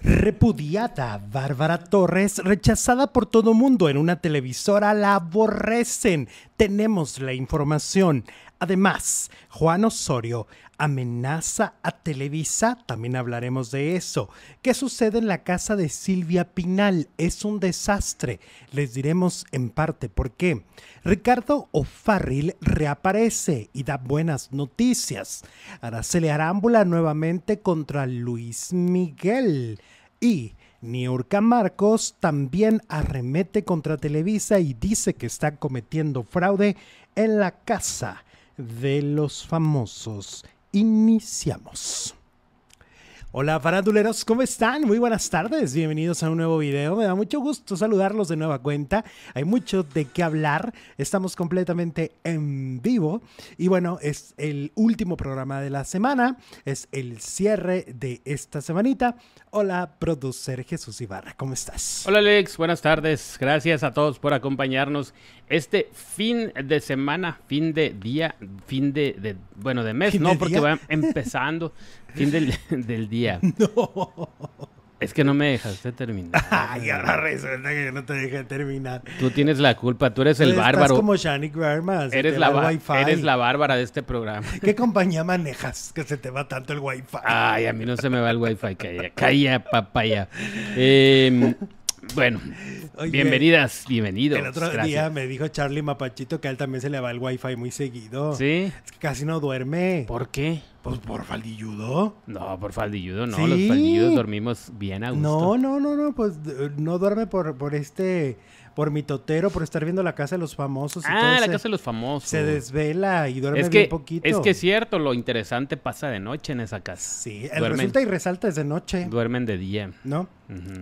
Repudiada, Bárbara Torres, rechazada por todo mundo en una televisora, la aborrecen. Tenemos la información. Además, Juan Osorio amenaza a Televisa, también hablaremos de eso. ¿Qué sucede en la casa de Silvia Pinal? Es un desastre. Les diremos en parte por qué. Ricardo O'Farrill reaparece y da buenas noticias. Araceli Arámbula nuevamente contra Luis Miguel. Y Niurka Marcos también arremete contra Televisa y dice que está cometiendo fraude en la casa de los famosos. Iniciamos. Hola faranduleros, ¿cómo están? Muy buenas tardes, bienvenidos a un nuevo video. Me da mucho gusto saludarlos de nueva cuenta. Hay mucho de qué hablar, estamos completamente en vivo y bueno, es el último programa de la semana, es el cierre de esta semanita. Hola, producer Jesús Ibarra, ¿cómo estás? Hola Alex, buenas tardes, gracias a todos por acompañarnos este fin de semana, fin de día, fin de, bueno, de mes, no, porque va empezando, fin del, del día. No. Es que no me dejaste terminar. Ay, ahora resulta que no te dejé terminar. Tú tienes la culpa, tú eres el bárbaro. Estás como Shanique Bermas. Eres la, eres la bárbara de este programa. ¿Qué compañía manejas que se te va tanto el wifi? Ay, a mí no se me va el wifi, calla, calla, papaya. Eh, bueno, bienvenidas, bienvenidos. El otro día me dijo Charlie Mapachito que a él también se le va el wifi muy seguido. ¿Sí? Es que casi no duerme. ¿Por qué? Pues por faldilludo. No, por faldilludo no. Los faldilludos dormimos bien a gusto. No, no, no, no. Pues eh, no duerme por, por este por mi totero, por estar viendo la casa de los famosos. Ah, la casa de los famosos. Se desvela y duerme es bien poquito. Es que es cierto, lo interesante pasa de noche en esa casa. Sí, el resulta y resalta es de noche. Duermen de día. ¿No?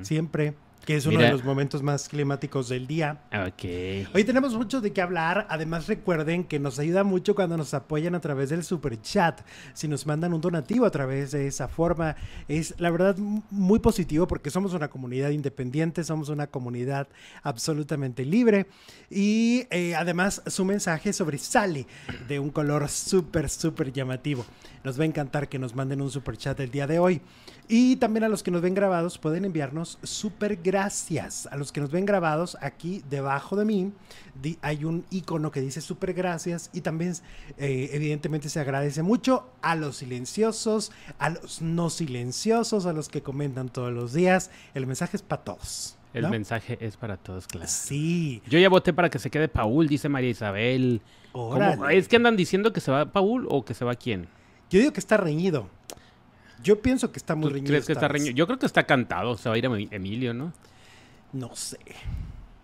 Siempre que es uno de los momentos más climáticos del día. Ok. Hoy tenemos mucho de qué hablar. Además, recuerden que nos ayuda mucho cuando nos apoyan a través del super chat. Si nos mandan un donativo a través de esa forma, es la verdad muy positivo porque somos una comunidad independiente, somos una comunidad absolutamente libre. Y eh, además, su mensaje sobresale de un color súper, súper llamativo. Nos va a encantar que nos manden un super chat el día de hoy. Y también a los que nos ven grabados pueden enviarnos super gracias. A los que nos ven grabados, aquí debajo de mí hay un icono que dice super gracias y también eh, evidentemente se agradece mucho a los silenciosos, a los no silenciosos, a los que comentan todos los días. El mensaje es para todos. El mensaje es para todos, claro. Sí. Yo ya voté para que se quede Paul, dice María Isabel. ¿Es que andan diciendo que se va Paul o que se va quién? Yo digo que está reñido. Yo pienso que está muy reñido. ¿Crees que está reñido? Yo creo que está cantado. Se va a ir a Emilio, ¿no? No sé.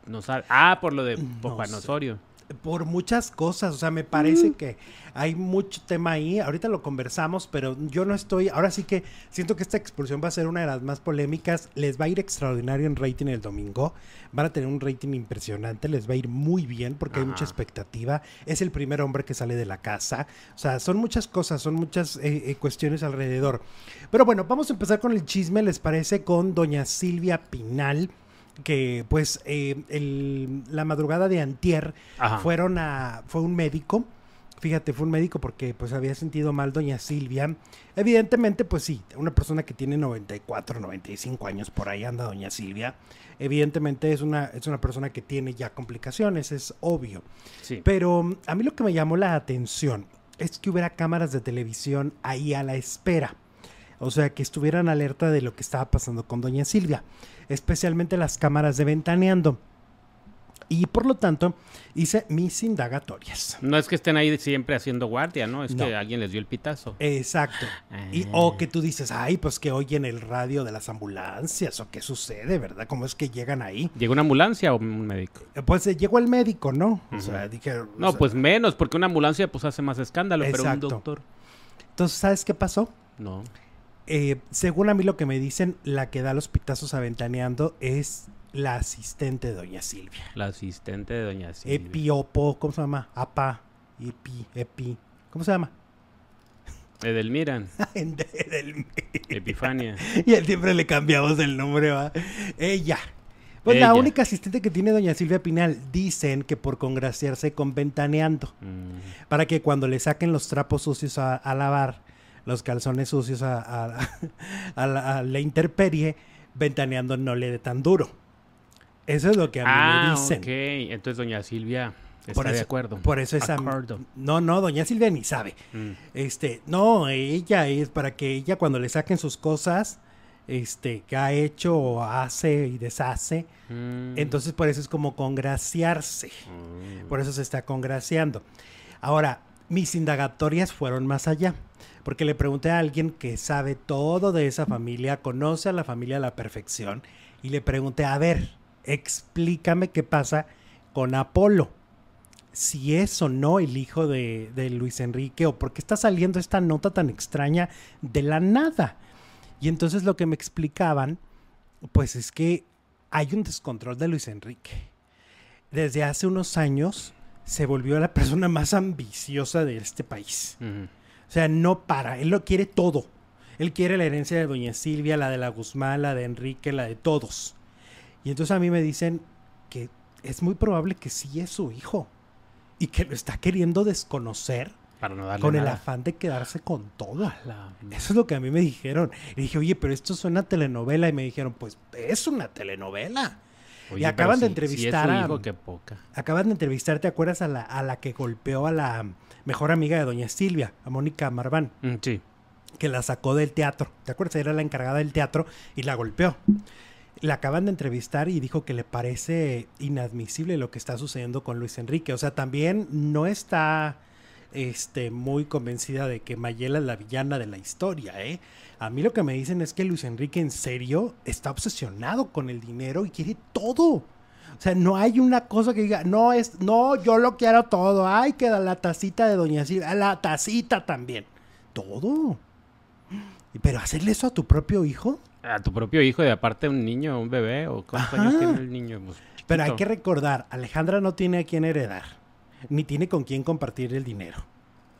No sabe. Ah, por lo de Popanosorio por muchas cosas, o sea, me parece mm. que hay mucho tema ahí, ahorita lo conversamos, pero yo no estoy, ahora sí que siento que esta expulsión va a ser una de las más polémicas, les va a ir extraordinario en rating el domingo, van a tener un rating impresionante, les va a ir muy bien porque hay mucha expectativa, es el primer hombre que sale de la casa, o sea, son muchas cosas, son muchas eh, eh, cuestiones alrededor. Pero bueno, vamos a empezar con el chisme, ¿les parece? Con doña Silvia Pinal que pues eh, la madrugada de antier fueron a, fue un médico, fíjate, fue un médico porque pues había sentido mal doña Silvia. Evidentemente, pues sí, una persona que tiene 94, 95 años, por ahí anda doña Silvia. Evidentemente es una, es una persona que tiene ya complicaciones, es obvio. Pero a mí lo que me llamó la atención es que hubiera cámaras de televisión ahí a la espera. O sea, que estuvieran alerta de lo que estaba pasando con doña Silvia especialmente las cámaras de ventaneando. Y por lo tanto, hice mis indagatorias. No es que estén ahí siempre haciendo guardia, ¿no? Es que alguien les dio el pitazo. Exacto. Y, o que tú dices, ay, pues que oyen el radio de las ambulancias, o qué sucede, ¿verdad? ¿Cómo es que llegan ahí? ¿Llegó una ambulancia o un médico? Eh, pues eh, llegó el médico, ¿no? O sea, dije. No, pues menos, porque una ambulancia pues hace más escándalo, pero un doctor. Entonces, ¿sabes qué pasó? No. Eh, según a mí lo que me dicen, la que da los pitazos aventaneando es la asistente de Doña Silvia. La asistente de Doña Silvia. Epiopo, ¿cómo se llama? Apa, Epi, Epi. ¿Cómo se llama? Edelmiran. Edelmiran. Epifania. Y siempre le cambiamos el nombre, ¿va? Ella. Pues la única asistente que tiene doña Silvia Pinal, dicen que por congraciarse con Ventaneando, mm. para que cuando le saquen los trapos sucios a lavar, los calzones sucios a, la, intemperie, ventaneando no le dé tan duro. Eso es lo que a mí me Ah, dicen. ok. Entonces doña Silvia está Por de eso- acuerdo. Por eso. Acuerdo. No, no, doña Silvia ni sabe. Mm. Este, no, ella es para que ella cuando le saquen sus cosas, este, que ha hecho o hace y deshace, Mm. entonces por eso es como congraciarse. Mm. Por eso se está congraciando. Ahora, mis indagatorias fueron más allá, porque le pregunté a alguien que sabe todo de esa familia, conoce a la familia a la perfección, y le pregunté, a ver, explícame qué pasa con Apolo. Si es o no el hijo de, de Luis Enrique, o por qué está saliendo esta nota tan extraña de la nada. Y entonces lo que me explicaban, pues es que hay un descontrol de Luis Enrique desde hace unos años se volvió la persona más ambiciosa de este país. Sea, no para, él lo quiere todo. Él quiere la herencia de Doña Silvia, la de la Guzmán, la de Enrique, la de todos. Y entonces a mí me dicen que es muy probable que sí es su hijo y que lo está queriendo desconocer Para no darle con el afán de quedarse con todo. La- Eso es lo que a mí me dijeron. Y dije, oye, pero esto suena a telenovela. Y me dijeron, pues es una telenovela. Oye, acaban de si- si entrevistar es su a- hijo, qué poca. Acaban de entrevistar, ¿te acuerdas a la, a la que golpeó a la mejor amiga de Doña Silvia, a Mónica Marván, Mm, sí. que la sacó del teatro? ¿Te acuerdas? Era la encargada del teatro y la golpeó. La acaban de entrevistar y dijo que le parece inadmisible lo que está sucediendo con Luis Enrique. O sea, también no está este, muy convencida de que Mayela es la villana de la historia, ¿eh? A mí lo que me dicen es que Luis Enrique en serio está obsesionado con el dinero y quiere todo. O sea, no hay una cosa que diga, no es, no, yo lo quiero todo. Ay, queda la tacita de Doña Silvia, la tacita también. Todo. Pero hacerle eso a tu propio hijo. A tu propio hijo, y aparte un niño, un bebé, o cuántos Ajá. años tiene el niño. Pues, Pero hay que recordar, Alejandra no tiene a quién heredar, ni tiene con quién compartir el dinero.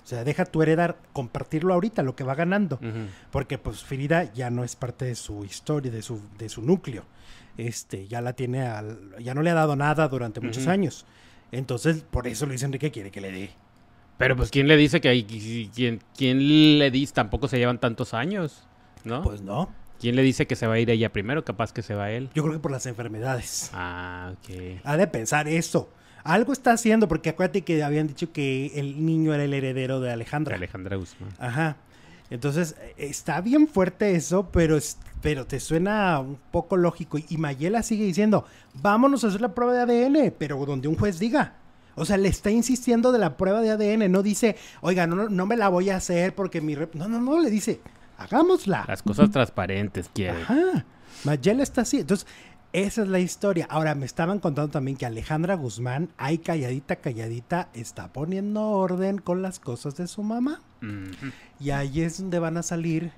O sea, deja tu heredar, compartirlo ahorita, lo que va ganando. Porque pues Frida ya no es parte de su historia, de su, de su núcleo. Este, ya la tiene al, ya no le ha dado nada durante muchos años. Entonces, por eso Luis Enrique quiere que le dé. Pero pues, ¿quién le dice que hay... ¿Quién, quién le dice? Tampoco se llevan tantos años, ¿no? Pues no. ¿Quién le dice que se va a ir ella primero? Capaz que se va él. Yo creo que por las enfermedades. Ah, ok. Ha de pensar eso. Algo está haciendo, porque acuérdate que habían dicho que el niño era el heredero de Alejandra. Alejandra Guzmán. Ajá. Entonces, está bien fuerte eso, pero, es- pero te suena un poco lógico. Y Mayela sigue diciendo, vámonos a hacer la prueba de ADN, pero donde un juez diga. O sea, le está insistiendo de la prueba de ADN. No dice, oiga, no, no, no me la voy a hacer porque mi... rep-". No, no, no, le dice, hagámosla. Las cosas transparentes quiere. Ajá. Mayela está así. Entonces, esa es la historia. Ahora, me estaban contando también que Alejandra Guzmán, ahí calladita, calladita, está poniendo orden con las cosas de su mamá. Y ahí es donde van a salir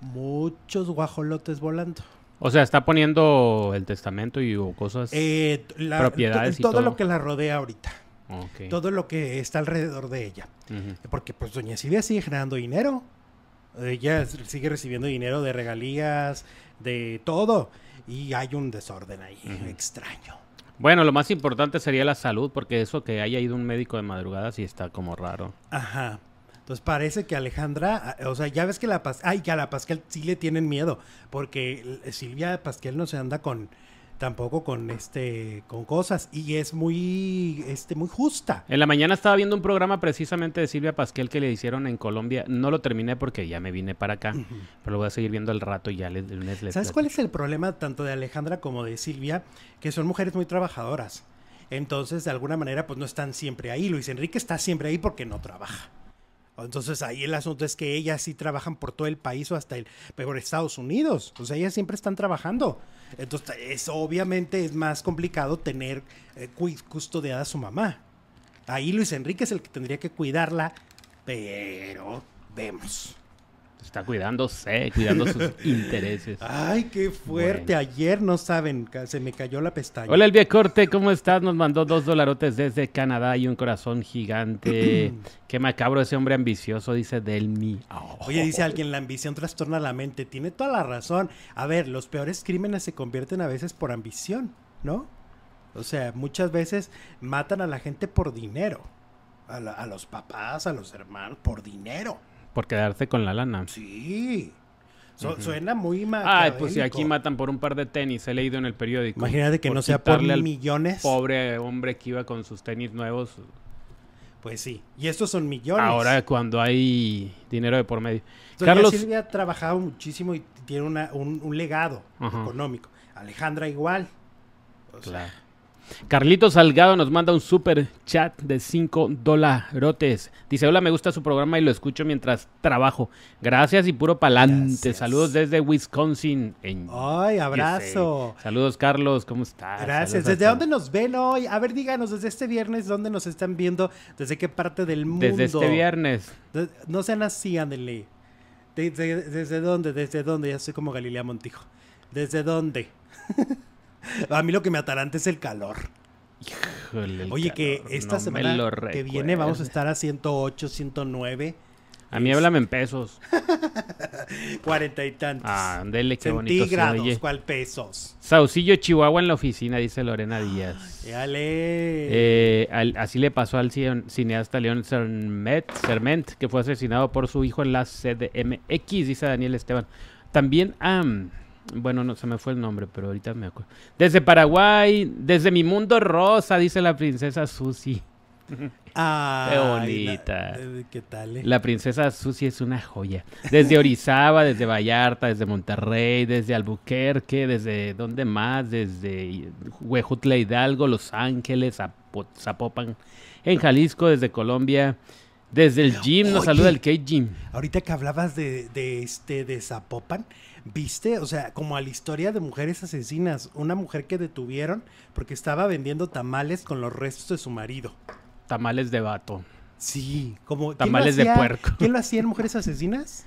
muchos guajolotes volando. O sea, está poniendo el testamento y o cosas... Eh, la- Propiedades y todo, todo. lo que la rodea ahorita. Ok. Todo lo que está alrededor de ella. Porque pues doña Silvia sigue generando dinero. Ella sigue recibiendo dinero de regalías, de todo. Y hay un desorden ahí extraño. Bueno, lo más importante sería la salud, porque eso que haya ido un médico de madrugada sí está como raro. Ajá. Entonces parece que Alejandra, o sea, ya ves que la Pascal, ay, que a la Pascal sí le tienen miedo, porque Silvia Pascal no se anda con, tampoco con este, con cosas, y es muy, este, muy justa. En la mañana estaba viendo un programa precisamente de Silvia Pasquel que le hicieron en Colombia. No lo terminé porque ya me vine para acá, pero lo voy a seguir viendo el rato y ya les, lunes les ¿Sabes cuál es el problema tanto de Alejandra como de Silvia? Que son mujeres muy trabajadoras. Entonces, de alguna manera, pues no están siempre ahí. Luis Enrique está siempre ahí porque no trabaja. Entonces, ahí el asunto es que ellas sí trabajan por todo el país o hasta el peor Estados Unidos. O sea, ellas siempre están trabajando. Entonces, es, obviamente es más complicado tener eh, cu- custodiada a su mamá. Ahí Luis Enrique es el que tendría que cuidarla, pero vemos. Está cuidándose, cuidando sus intereses. Ay, qué fuerte. Bueno. Ayer no saben, se me cayó la pestaña. Hola Elvia Corte, ¿cómo estás? Nos mandó dos dolarotes desde Canadá y un corazón gigante. Qué macabro ese hombre ambicioso, dice Delmi. Oh. Oye, dice alguien, la ambición trastorna la mente. Tiene toda la razón. A ver, los peores crímenes se convierten a veces por ambición, ¿no? O sea, muchas veces matan a la gente por dinero. A, la- a los papás, a los hermanos, por dinero. Por quedarse con la lana. Sí. Suena muy mal. Ay, pues si aquí matan por un par de tenis, he leído en el periódico. Imagínate que no sea por millones. Pobre hombre que iba con sus tenis nuevos. Pues sí, y estos son millones. Ahora cuando hay dinero de por medio. Carlos Silvia ha trabajado muchísimo y tiene un, legado económico. Alejandra igual. claro. Carlito Salgado nos manda un super chat de 5 dolarotes. Dice, hola, me gusta su programa y lo escucho mientras trabajo. Gracias y puro pa'lante. Saludos desde Wisconsin. Ay, abrazo. Saludos, Carlos, ¿cómo estás? Gracias. ¿Desde dónde nos ven hoy? A ver, díganos, desde este viernes, ¿dónde nos están viendo? ¿Desde qué parte del mundo? Desde este viernes. no sean así, ándele. ¿Desde, ¿Desde dónde? ¿Desde dónde? Ya soy como Galilea Montijo. ¿Desde dónde? A mí lo que me atarante es el calor. Oye, que esta semana que viene vamos a estar a 108, 109. A mí háblame en pesos. Cuarenta y tantos. Ah, qué bonito Centígrados, ¿cuál pesos? Saucillo, Chihuahua en la oficina, dice Lorena Díaz. Dale. Eh, así le pasó al cineasta León Serment, que fue asesinado por su hijo en la CDMX, dice Daniel Esteban. También a... Bueno, no se me fue el nombre, pero ahorita me acuerdo. Desde Paraguay, desde mi mundo rosa, dice la princesa Susi. Ah, qué bonita. Eh, ¿Qué tal? Eh? La princesa Susi es una joya. Desde Orizaba, desde Vallarta, desde Monterrey, desde Albuquerque, desde ¿dónde más? Desde Huejutla Hidalgo, Los Ángeles, Zapopan, en Jalisco, desde Colombia. Desde el gym, nos saluda el K-Gym. Ahorita que hablabas de, de, este, de Zapopan, ¿Viste? O sea, como a la historia de mujeres asesinas. Una mujer que detuvieron porque estaba vendiendo tamales con los restos de su marido. Tamales de vato. Sí, como... Tamales de puerco. ¿Quién lo hacía en Mujeres Asesinas?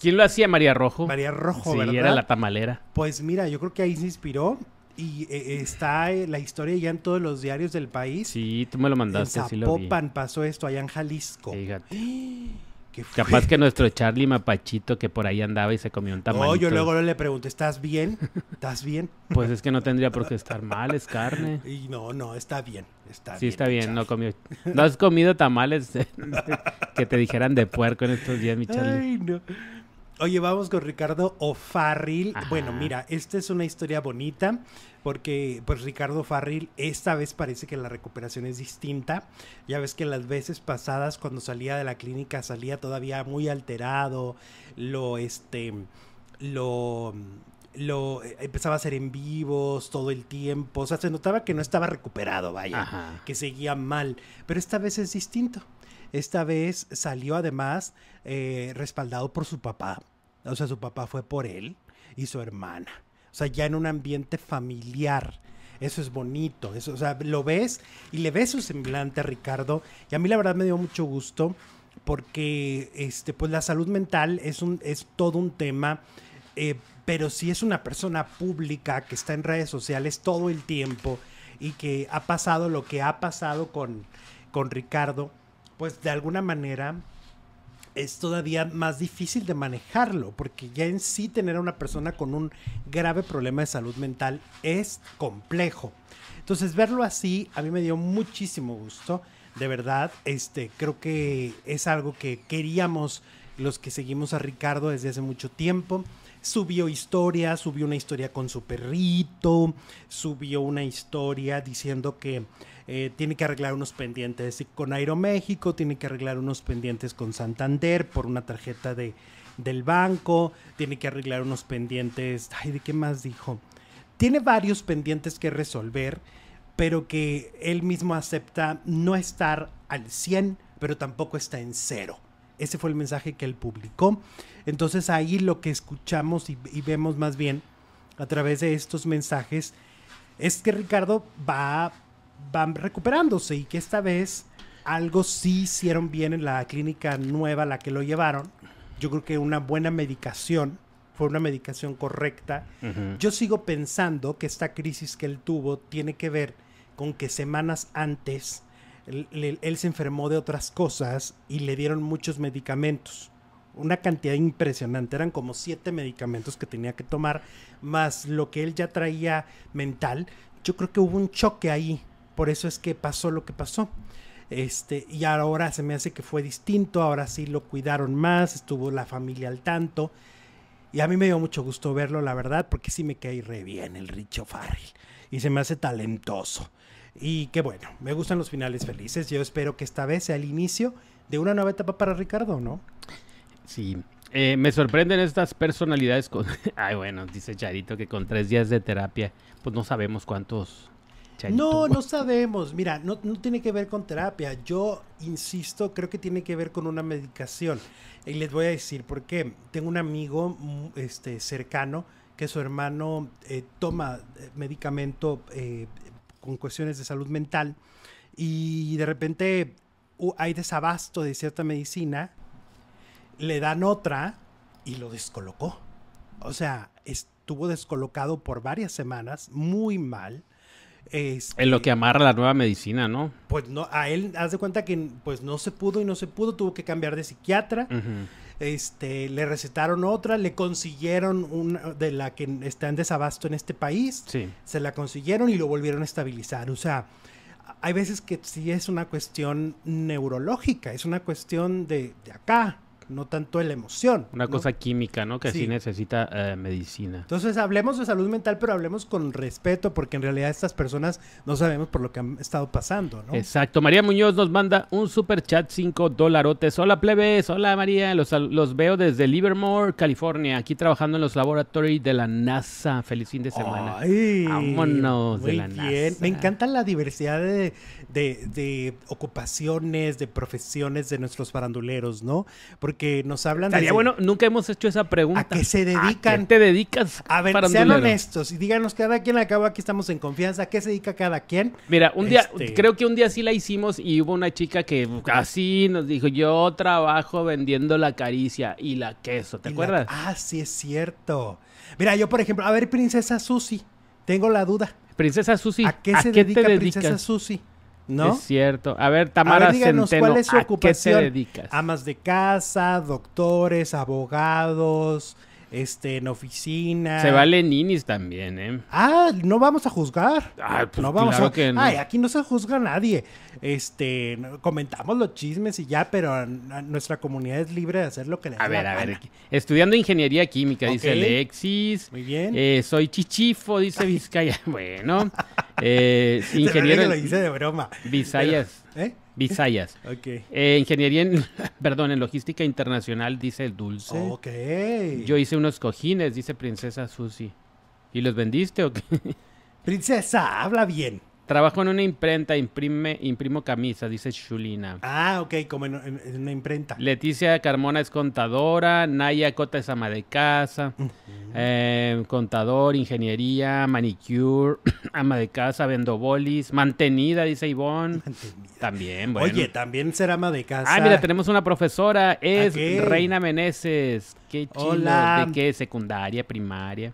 ¿Quién lo hacía? María Rojo. María Rojo, sí, era la tamalera. Pues mira, yo creo que ahí se inspiró y eh, está eh, la historia ya en todos los diarios del país. Sí, tú me lo mandaste, en Zapopan pasó esto, allá en Jalisco. Fíjate. Capaz que nuestro Charlie Mapachito que por ahí andaba y se comió un tamalito. No, yo luego le pregunto, ¿estás bien? ¿Estás bien? Pues es que no tendría por qué estar mal, es carne. Y no, no, está bien, está sí, está bien, no comió. ¿No has comido tamales que te dijeran de puerco en estos días, mi Charlie? Ay, no. Oye, vamos con Ricardo O'Farrill. Bueno, mira, esta es una historia bonita porque pues Ricardo Farril esta vez parece que la recuperación es distinta. Ya ves que las veces pasadas cuando salía de la clínica salía todavía muy alterado, lo este lo lo eh, empezaba a hacer en vivos todo el tiempo, o sea, se notaba que no estaba recuperado, vaya, que seguía mal, pero esta vez es distinto. Esta vez salió además eh, respaldado por su papá. O sea, su papá fue por él y su hermana. O sea, ya en un ambiente familiar. Eso es bonito. Eso, o sea, lo ves y le ves su semblante a Ricardo. Y a mí la verdad me dio mucho gusto porque este, pues la salud mental es, un, es todo un tema. Eh, pero si es una persona pública que está en redes sociales todo el tiempo y que ha pasado lo que ha pasado con, con Ricardo, pues de alguna manera es todavía más difícil de manejarlo, porque ya en sí tener a una persona con un grave problema de salud mental es complejo. Entonces verlo así a mí me dio muchísimo gusto, de verdad, este creo que es algo que queríamos los que seguimos a Ricardo desde hace mucho tiempo. Subió historia, subió una historia con su perrito, subió una historia diciendo que eh, tiene que arreglar unos pendientes con Aeroméxico, tiene que arreglar unos pendientes con Santander por una tarjeta de, del banco, tiene que arreglar unos pendientes, ay, ¿de qué más dijo? Tiene varios pendientes que resolver, pero que él mismo acepta no estar al 100, pero tampoco está en cero. Ese fue el mensaje que él publicó. Entonces ahí lo que escuchamos y, y vemos más bien a través de estos mensajes es que Ricardo va van recuperándose y que esta vez algo sí hicieron bien en la clínica nueva a la que lo llevaron. Yo creo que una buena medicación, fue una medicación correcta. Yo sigo pensando que esta crisis que él tuvo tiene que ver con que semanas antes él, él se enfermó de otras cosas y le dieron muchos medicamentos una cantidad impresionante. Eran como siete medicamentos que tenía que tomar, más lo que él ya traía mental. Yo creo que hubo un choque ahí por eso es que pasó lo que pasó. Este, y ahora se me hace que fue distinto, ahora sí lo cuidaron más, estuvo la familia al tanto. Y a mí me dio mucho gusto verlo, la verdad, porque sí me cae re bien el Richo Farrell. Y se me hace talentoso. Y que bueno, me gustan los finales felices. Yo espero que esta vez sea el inicio de una nueva etapa para Ricardo, ¿no? Sí. Eh, me sorprenden estas personalidades con... Ay, bueno, dice Charito que con tres días de terapia, pues no sabemos cuántos... No, no sabemos. Mira, no, tiene que ver con terapia. Yo insisto, creo que tiene que ver con una medicación. Y les voy a decir por qué. Tengo un amigo mm, este, cercano que su hermano eh, toma eh, medicamento eh, con cuestiones de salud mental y de repente hay desabasto de cierta medicina, le dan otra y lo descolocó. O sea, estuvo descolocado por varias semanas, muy mal. Este, en lo que amarra la nueva medicina, ¿no? Pues no, a él, haz de cuenta que pues no se pudo y no se pudo, tuvo que cambiar de psiquiatra. Este, le recetaron otra, le consiguieron una de la que está en desabasto en este país. Sí. Se la consiguieron y lo volvieron a estabilizar. O sea, hay veces que sí es una cuestión neurológica, es una cuestión de, de acá, no tanto en la emoción. Una cosa química, ¿no? Que sí, necesita eh, medicina. Entonces hablemos de salud mental, pero hablemos con respeto, porque en realidad estas personas no sabemos por lo que han estado pasando, ¿no? Exacto. María Muñoz nos manda un super chat, 5 dolarotes. Hola, plebes. Hola, María. Los, los veo desde Livermore, California, aquí trabajando en los laboratorios de la NASA. Feliz fin de semana. Ay, Vámonos de la bien. Me encanta la diversidad de, de, de ocupaciones, de profesiones de nuestros faranduleros, ¿no? Porque que nos hablan de. bueno, nunca hemos hecho esa pregunta. ¿A qué se dedican? ¿A qué te dedicas? A ver, sean honestos y díganos cada quien, acabo aquí estamos en confianza, ¿a qué se dedica cada quien? Mira, un día, este creo que un día sí la hicimos y hubo una chica que así nos dijo, yo trabajo vendiendo la caricia y la queso, ¿te acuerdas? Ah, sí, es cierto. Mira, yo por ejemplo, a ver, Princesa Susi, tengo la duda. Princesa Susi, ¿a qué se dedica Princesa Susi? ¿No? Es cierto. A ver, Tamara a díganos, ¿cuál es su ocupación? ¿a qué te dedicas? Amas de casa, doctores, abogados, este, en oficina. Se vale ninis también, ¿eh? Ah, no vamos a juzgar. Ah, pues no vamos a... que Ay, aquí no se juzga a nadie. Este, comentamos los chismes y ya, pero nuestra comunidad es libre de hacer lo que le A ver, a ver. Estudiando ingeniería química, dice Alexis. Muy bien. Eh, soy chichifo, dice Vizcaya. bueno. Eh, ingeniero. lo hice de broma. Visayas. ¿Eh? Visayas. Eh, ingeniería en, perdón, en logística internacional, dice el dulce. Yo hice unos cojines, dice Princesa Susi. ¿Y los vendiste o qué? Princesa, habla bien. Trabajo en una imprenta, imprime, imprimo camisa, dice Shulina. Ah, ok, como en, una imprenta. Leticia Carmona es contadora, Naya Cota es ama de casa, eh, contador, ingeniería, manicure, ama de casa, vendo bolis, mantenida, dice Ivonne. También, bueno. Oye, también ser ama de casa. Ah, mira, tenemos una profesora, es Reina Meneses. Qué chido. Hola. ¿De qué? Secundaria, primaria.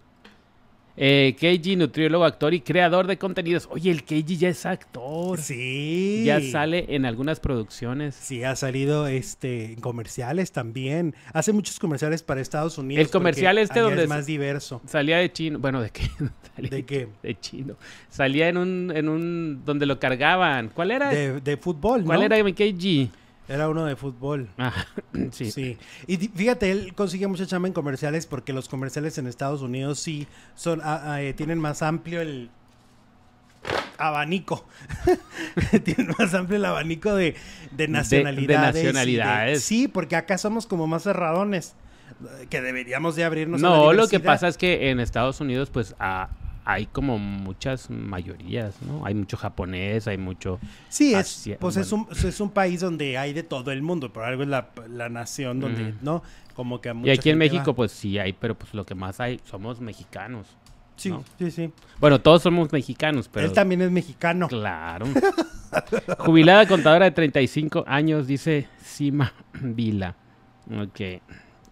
Eh, Keiji, nutriólogo, actor y creador de contenidos. Oye, el Keiji ya es actor. Sí. Ya sale en algunas producciones. Sí, ha salido este, en comerciales también. Hace muchos comerciales para Estados Unidos. El comercial este donde es más diverso. Salía de chino. Bueno, ¿de qué? ¿De qué? De chino. Salía en un, en un donde lo cargaban. ¿Cuál era? De, de fútbol, ¿Cuál era Keiji? Era uno de fútbol. Ah, sí. sí. Y fíjate, él consigue mucha chamba en comerciales porque los comerciales en Estados Unidos sí son ah, ah, eh, tienen más amplio el abanico. tienen más amplio el abanico de, de nacionalidades. De, nacionalidades. sí, porque acá somos como más cerradones. Que deberíamos de abrirnos. No, lo que pasa es que en Estados Unidos, pues, a, hay como muchas mayorías, ¿no? Hay mucho japonés, hay mucho... Sí, es, pues es, un, es un país donde hay de todo el mundo, por algo es la, la nación donde, ¿no? Como que Y aquí en México pues sí hay, pero pues lo que más hay somos mexicanos. Sí, sí, sí. Bueno, todos somos mexicanos, pero... Él también es mexicano. Claro. Jubilada contadora de 35 años, dice Sima Vila. Ok.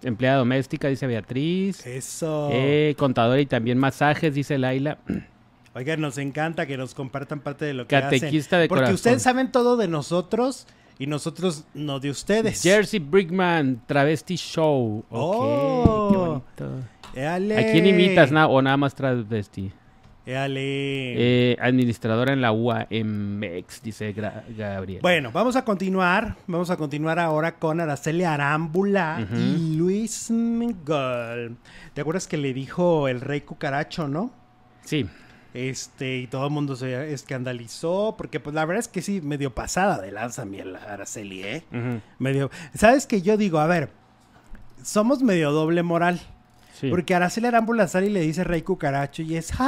Empleada doméstica, dice Beatriz. Eso. Eh, contadora y también masajes, dice Laila. Oigan, nos encanta que nos compartan parte de lo que Catequista de Porque ustedes saben todo de nosotros y nosotros no de ustedes. Jersey Brickman, Travesti Show. Oh, qué bonito. ¿A quién imitas o nada más travesti? Eh, administradora en la UAMX, dice Gabriel. Bueno, vamos a continuar. Vamos a continuar ahora con Araceli Arámbula y Luis Miguel. ¿Te acuerdas que le dijo el rey cucaracho, no? Sí. Este, y todo el mundo se escandalizó, porque pues la verdad es que sí, medio pasada de lanza mi Araceli, ¿eh? Medio. ¿Sabes que Yo digo, a ver, somos medio doble moral. Porque Araceli Arámbula sale y le dice Rey Cucaracho y es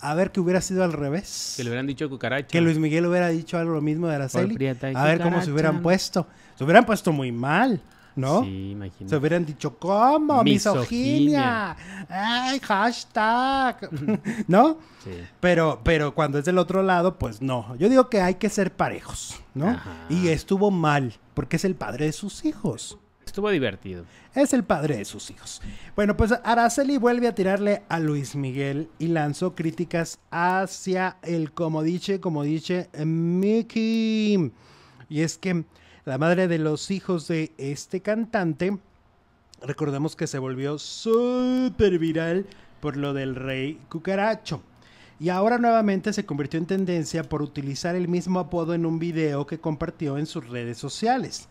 a ver que hubiera sido al revés. Que le hubieran dicho Cucaracho. Que Luis Miguel hubiera dicho algo lo mismo de Araceli. A ver cómo se hubieran puesto. Se hubieran puesto muy mal. ¿no? Sí, imagínate. Se hubieran dicho, ¿cómo? Misoginia. Ay, hashtag. ¿No? Sí. Pero, pero cuando es del otro lado, pues no. Yo digo que hay que ser parejos, ¿no? Y estuvo mal, porque es el padre de sus hijos. Estuvo divertido. Es el padre de sus hijos. Bueno, pues Araceli vuelve a tirarle a Luis Miguel y lanzó críticas hacia el como dice, como dice Mickey. Y es que la madre de los hijos de este cantante, recordemos que se volvió súper viral por lo del rey cucaracho. Y ahora nuevamente se convirtió en tendencia por utilizar el mismo apodo en un video que compartió en sus redes sociales.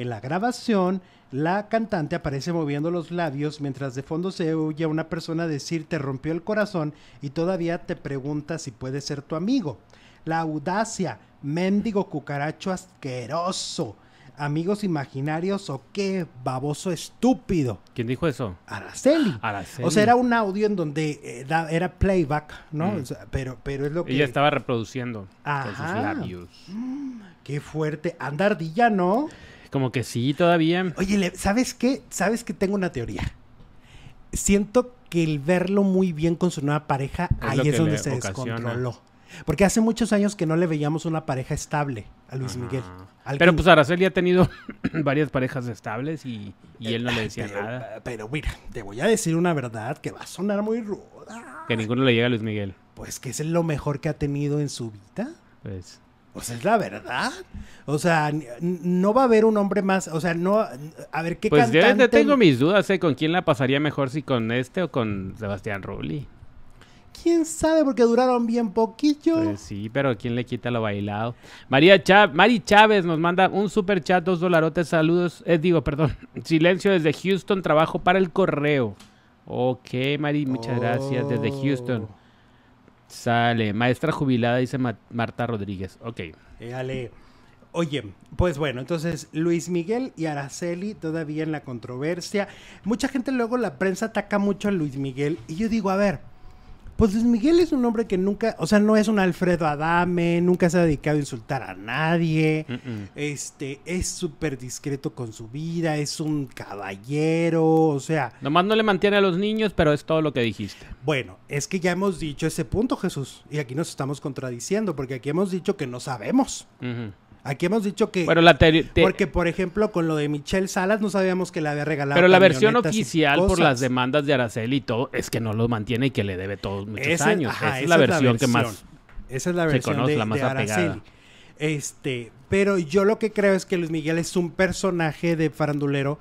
En la grabación, la cantante aparece moviendo los labios mientras de fondo se oye a una persona decir te rompió el corazón y todavía te pregunta si puede ser tu amigo. La audacia, mendigo cucaracho asqueroso. Amigos imaginarios o qué baboso estúpido. ¿Quién dijo eso? Araceli. O sea, era un audio en donde eh, era, playback, ¿no? Mm. pero, pero es lo que. Ella estaba reproduciendo con sus labios. Mm, qué fuerte. Andardilla, ¿no? Como que sí, todavía. Oye, ¿sabes qué? ¿Sabes que tengo una teoría? Siento que el verlo muy bien con su nueva pareja, ahí es donde se descontroló. Porque hace muchos años que no le veíamos una pareja estable a Luis Miguel. Pero pues Araceli ha tenido varias parejas estables y, él no le decía nada. Pero mira, te voy a decir una verdad que va a sonar muy ruda. Que ninguno le llega a Luis Miguel. Pues que es lo mejor que ha tenido en su vida. Pues. Sea, es la verdad. O sea, no va a haber un hombre más. O sea, no. A ver, ¿qué Pues yo tengo mis dudas, ¿eh? ¿Con quién la pasaría mejor? ¿Si con este o con Sebastián Rulli? quién sabe porque duraron bien poquillo. Pues sí, pero ¿quién le quita lo bailado? María Chávez, Mari Chávez nos manda un super chat, dos dolarotes, saludos, eh, digo, perdón, silencio desde Houston, trabajo para el correo. Ok, Mari, muchas gracias, desde Houston. Sale, maestra jubilada, dice Marta Rodríguez. Ok. Oye, pues bueno, entonces Luis Miguel y Araceli todavía en la controversia. Mucha gente luego la prensa ataca mucho a Luis Miguel y yo digo, a ver, pues Luis Miguel es un hombre que nunca, o sea, no es un Alfredo Adame, nunca se ha dedicado a insultar a nadie. Este, es súper discreto con su vida, es un caballero, o sea. Nomás no le mantiene a los niños, pero es todo lo que dijiste. Bueno, es que ya hemos dicho ese punto, Jesús, y aquí nos estamos contradiciendo, porque aquí hemos dicho que no sabemos. Aquí hemos dicho que. Bueno, la Porque, por ejemplo, con lo de Michelle Salas no sabíamos que le había regalado. Pero la versión oficial por las demandas de Araceli y todo es que no lo mantiene y que le debe todos muchos años. esa, es la versión, que más. Esa es la versión se conoce, la más Araceli. Este, pero yo lo que creo es que Luis Miguel es un personaje de farandulero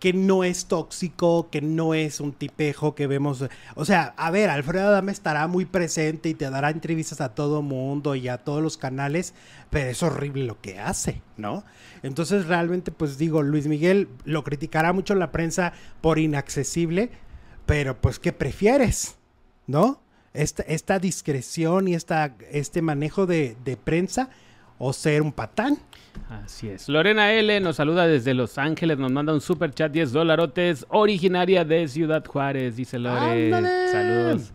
que no es tóxico, que no es un tipejo que vemos. O sea, a ver, Alfredo Adame estará muy presente y te dará entrevistas a todo mundo y a todos los canales, pero es horrible lo que hace, ¿no? Entonces, realmente, pues digo, Luis Miguel lo criticará mucho la prensa por inaccesible, pero pues, ¿qué prefieres? ¿No? Esta, esta discreción y esta, este manejo de, de prensa o ser un patán. Así es. Lorena L nos saluda desde Los Ángeles, nos manda un super chat 10 dolarotes, originaria de Ciudad Juárez, dice Lorena. Saludos.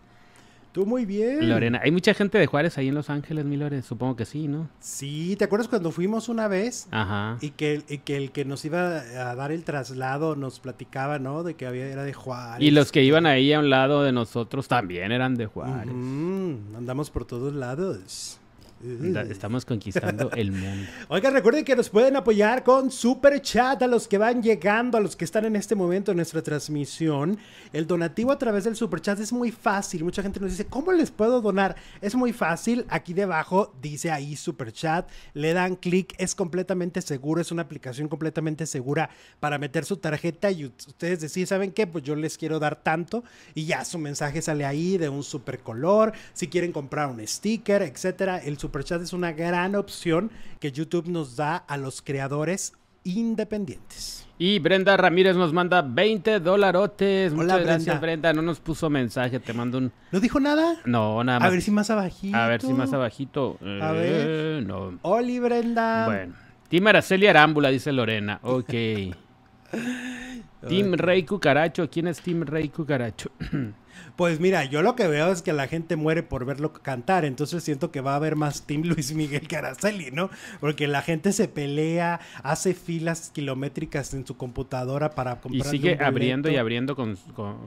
Tú muy bien. Lorena, hay mucha gente de Juárez ahí en Los Ángeles, mi Lore, supongo que sí, ¿no? Sí, ¿te acuerdas cuando fuimos una vez? Ajá. Y que, que el que nos iba a dar el traslado nos platicaba, ¿no? De que había, era de Juárez. Y los que iban ahí a un lado de nosotros también eran de Juárez. andamos por todos lados. Estamos conquistando el mundo. Oigan, recuerden que nos pueden apoyar con Super Chat a los que van llegando, a los que están en este momento en nuestra transmisión. El donativo a través del Super Chat es muy fácil. Mucha gente nos dice, ¿cómo les puedo donar? Es muy fácil. Aquí debajo dice ahí Super Chat. Le dan clic, es completamente seguro. Es una aplicación completamente segura para meter su tarjeta y ustedes deciden, ¿saben qué? Pues yo les quiero dar tanto y ya su mensaje sale ahí de un super color. Si quieren comprar un sticker, etcétera, el Superchat es una gran opción que YouTube nos da a los creadores independientes. Y Brenda Ramírez nos manda 20 dolarotes. Hola, Muchas gracias, Brenda. No nos puso mensaje, te mando un. ¿No dijo nada? No, nada más. A ver si más abajito. A ver si más abajito. A ver. Eh, no. Oli, Brenda. Bueno. Team Araceli Arámbula, dice Lorena. Ok. Team Rey Cucaracho. ¿Quién es Team Rey Cucaracho? Pues mira, yo lo que veo es que la gente muere por verlo cantar, entonces siento que va a haber más Team Luis Miguel que Araceli, ¿no? Porque la gente se pelea, hace filas kilométricas en su computadora para comprar. Y sigue abriendo y abriendo con,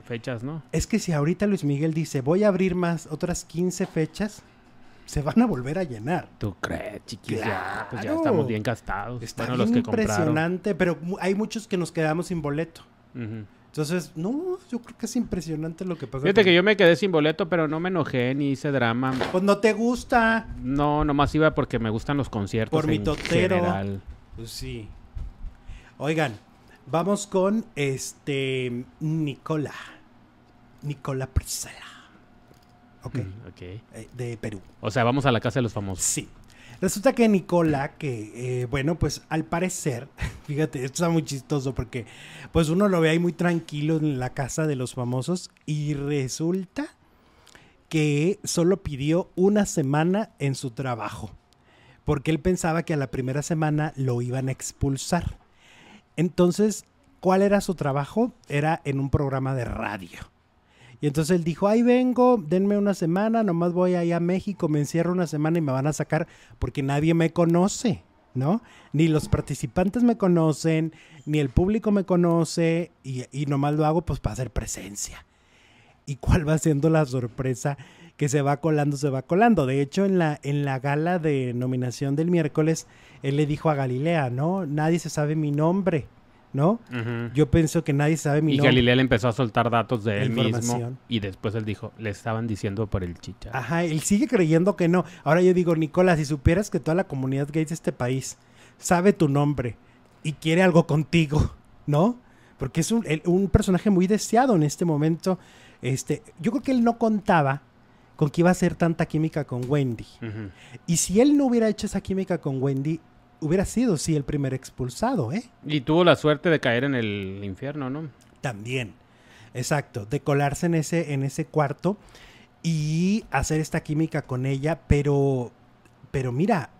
fechas, ¿no? Es que si ahorita Luis Miguel dice, voy a abrir más otras 15 fechas, se van a volver a llenar. ¿Tú crees, chiquilla? Ya, pues ya estamos bien gastados. Está bien impresionante, pero hay muchos que nos quedamos sin boleto. Entonces, no, yo creo que es impresionante lo que pasa. Fíjate que yo me quedé sin boleto, pero no me enojé ni hice drama. Pues no te gusta. No, nomás iba porque me gustan los conciertos. Por mi totero. Pues sí. Oigan, vamos con este Nicola. Nicola Priscila. Ok. Mm, okay. Eh, de Perú. O sea, vamos a la casa de los famosos. Sí. Resulta que Nicola, que eh, bueno, pues al parecer, fíjate, esto está muy chistoso porque pues uno lo ve ahí muy tranquilo en la casa de los famosos y resulta que solo pidió una semana en su trabajo porque él pensaba que a la primera semana lo iban a expulsar. Entonces, ¿cuál era su trabajo? Era en un programa de radio. Y entonces él dijo, ahí vengo, denme una semana, nomás voy ahí a México, me encierro una semana y me van a sacar porque nadie me conoce, ¿no? Ni los participantes me conocen, ni el público me conoce y, y nomás lo hago pues para hacer presencia. ¿Y cuál va siendo la sorpresa? que se va colando, se va colando. De hecho, en la, en la gala de nominación del miércoles, él le dijo a Galilea, ¿no? Nadie se sabe mi nombre. ¿No? Yo pienso que nadie sabe mi y nombre. Y Galilea le empezó a soltar datos de él mismo. Y después él dijo, le estaban diciendo por el chicha. Ajá, él sigue creyendo que no. Ahora yo digo, Nicolás, si supieras que toda la comunidad gay de este país sabe tu nombre y quiere algo contigo, ¿no? Porque es un, un personaje muy deseado en este momento. Este, yo creo que él no contaba con que iba a hacer tanta química con Wendy. Y si él no hubiera hecho esa química con Wendy, hubiera sido, sí, el primer expulsado, ¿eh? Y tuvo la suerte de caer en el infierno, ¿no? También, exacto, de colarse en ese, en ese cuarto y hacer esta química con ella, pero, pero mira,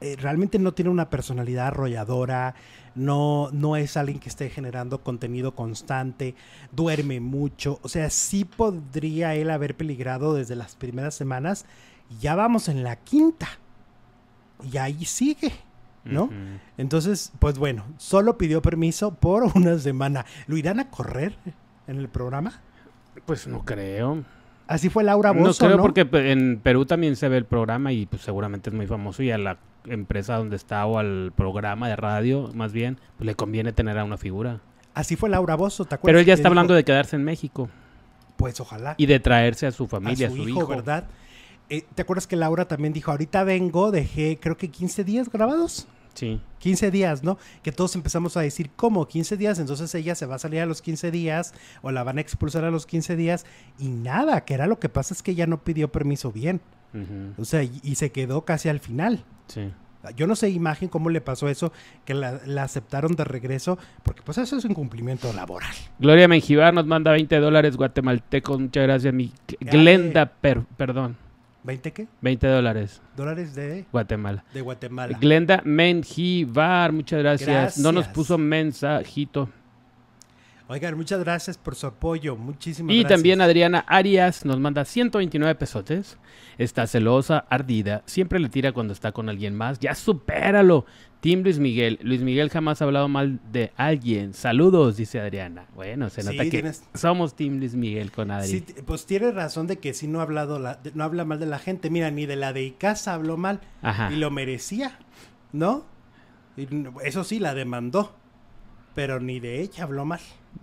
eh, realmente no tiene una personalidad arrolladora, no, no es alguien que esté generando contenido constante, duerme mucho, o sea, sí podría él haber peligrado desde las primeras semanas, ya vamos en la quinta, y ahí sigue. ¿No? Entonces, pues bueno, solo pidió permiso por una semana. ¿Lo irán a correr en el programa? Pues no creo. Así fue Laura Bozo, No creo porque en Perú también se ve el programa y pues seguramente es muy famoso y a la empresa donde está o al programa de radio, más bien, pues le conviene tener a una figura. Así fue Laura Bozo, ¿te acuerdas? Pero él ya está hablando de quedarse en México. Pues ojalá. Y de traerse a su familia, a su, hijo, ¿verdad? Eh, ¿Te acuerdas que Laura también dijo, ahorita vengo, dejé creo que 15 días grabados? Sí. 15 días, ¿no? Que todos empezamos a decir, ¿cómo? 15 días, entonces ella se va a salir a los 15 días o la van a expulsar a los 15 días y nada, que era lo que pasa es que ella no pidió permiso bien. O sea, y, se quedó casi al final. Sí. Yo no sé imagen cómo le pasó eso, que la, aceptaron de regreso, porque pues eso es un cumplimiento laboral. Gloria Menjivar nos manda 20 dólares guatemaltecos, muchas gracias, mi Glenda, perdón. ¿20 qué? 20 dólares. ¿Dólares de? Guatemala. De Guatemala. Glenda Menjivar, muchas gracias. No nos puso mensajito. Oigan, muchas gracias por su apoyo. Muchísimas y gracias. Y también Adriana Arias nos manda 129 pesotes. Está celosa, ardida. Siempre le tira cuando está con alguien más. Ya supéralo. Team Luis Miguel. Luis Miguel jamás ha hablado mal de alguien. Saludos, dice Adriana. Bueno, se nota Sí, que tienes- somos Team Luis Miguel con Adri. Sí, t- pues tiene razón de que sí no ha hablado la- no habla mal de la gente. Mira, ni de la de Icasa habló mal Ajá. y lo merecía, ¿no? Y eso sí la demandó, pero ni de ella habló mal.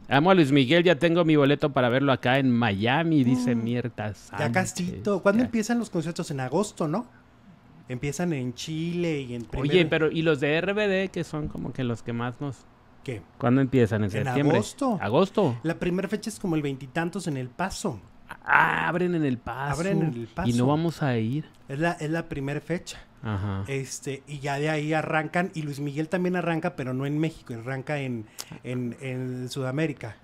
Amo a Luis Miguel, ya tengo mi boleto para verlo acá en Miami, dice Mirta Ya Sánchez. castito. ¿Cuándo Ya. empiezan los conciertos? En agosto, ¿no? Empiezan en Chile y en Oye, primero- pero ¿y los de RBD que son como que los que más nos... ¿Qué? ¿Cuándo empiezan? ¿En En septiembre? agosto. ¿Agosto? La primera fecha es como el veintitantos en El Paso. Ah, abren en el paso. Abren en El Paso. Y no vamos a ir. Es la, es la primera fecha. Ajá. Este, y ya de ahí arrancan, y Luis Miguel también arranca, pero no en México, arranca en, en, en Sudamérica.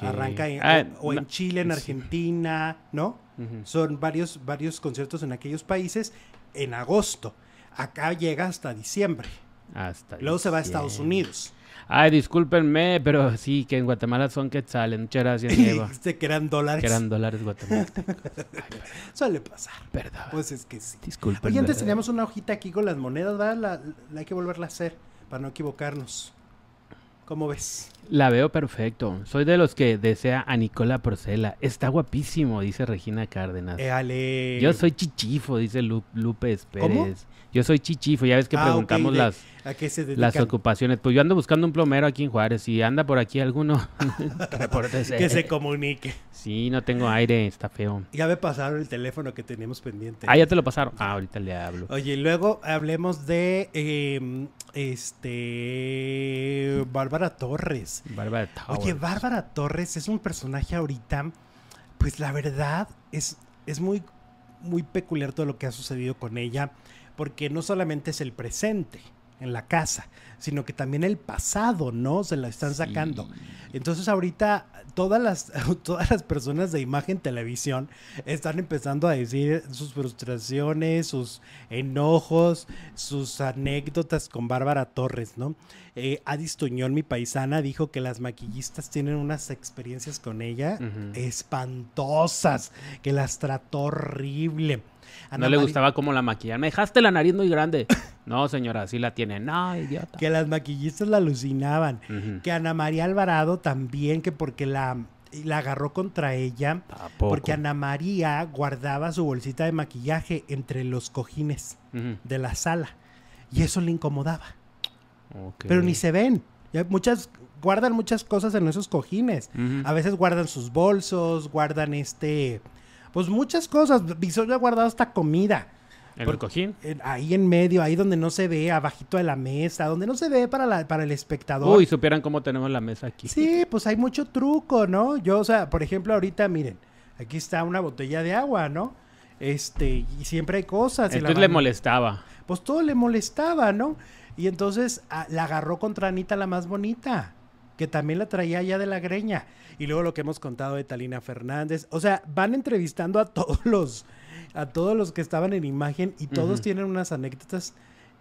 Arranca en, Ah, o, o en Chile, en. Argentina, ¿no? Son varios, varios conciertos en aquellos países en agosto. Acá llega hasta diciembre. Hasta Luego se va a Estados. Unidos. Ay, discúlpenme, pero sí, que en Guatemala son quetzales. Muchas gracias, Eva. dijiste que eran dólares. que eran dólares guatemaltecos. Suele pasar. Perdón. Pues es que sí. Disculpenme. Oye, antes teníamos una hojita aquí con las monedas, ¿verdad? La, la hay que volverla a hacer para no equivocarnos. ¿Cómo ves? La veo perfecto. Soy de los que desea a Nicola Porcela. Está guapísimo, dice Regina Cárdenas. Eh, ale. Yo soy chichifo, dice Lu- Lupe Pérez. ¿Cómo? Yo soy chichifo. Ya ves que Ah, preguntamos las, ¿A qué se dedican? las ocupaciones. Pues yo ando buscando un plomero aquí en Juárez. Si anda por aquí alguno. Que se comunique. Sí, no tengo aire, está feo. Ya me pasaron el teléfono que teníamos pendiente. Ah, ya te lo pasaron. Ah, ahorita le hablo. Oye, y luego hablemos de eh, este Bárbara Torres. Bárbara Oye, Towers. Bárbara Torres es un personaje ahorita, pues la verdad es, es muy, muy peculiar todo lo que ha sucedido con ella, porque no solamente es el presente en la casa, sino que también el pasado, ¿no? Se la están sacando. Sí. Entonces ahorita todas las, todas las personas de imagen televisión están empezando a decir sus frustraciones, sus enojos, sus anécdotas con Bárbara Torres, ¿no? Eh, Adis Tuñón, mi paisana, dijo que las maquillistas tienen unas experiencias con ella espantosas, que las trató horrible. No le Mari- gustaba cómo la maquillaban. Me dejaste la nariz muy grande. No, señora, así la tiene. No, idiota. Que las maquillistas la alucinaban. Que Ana María Alvarado también, que porque la, la agarró contra ella. Porque Ana María guardaba su bolsita de maquillaje entre los cojines de la sala. Y eso le incomodaba. Pero ni se ven. Ya muchas, guardan muchas cosas en esos cojines. A veces guardan sus bolsos, guardan este... Pues muchas cosas. Visor ha guardado hasta comida. ¿En por- el cojín? Ahí en medio, ahí donde no se ve, abajito de la mesa, donde no se ve para, la, para el espectador. Uy, supieran cómo tenemos la mesa aquí. Sí, pues hay mucho truco, ¿no? Yo, o sea, por ejemplo, ahorita, miren, aquí está una botella de agua, ¿no? Este, y siempre hay cosas. Entonces le molestaba. Pues todo le molestaba, ¿no? Y entonces ah, la agarró contra Anita la más bonita, que también la traía ya de la greña. Y luego lo que hemos contado de Talina Fernández. O sea, van entrevistando a todos los, a todos los que estaban en imagen y todos tienen unas anécdotas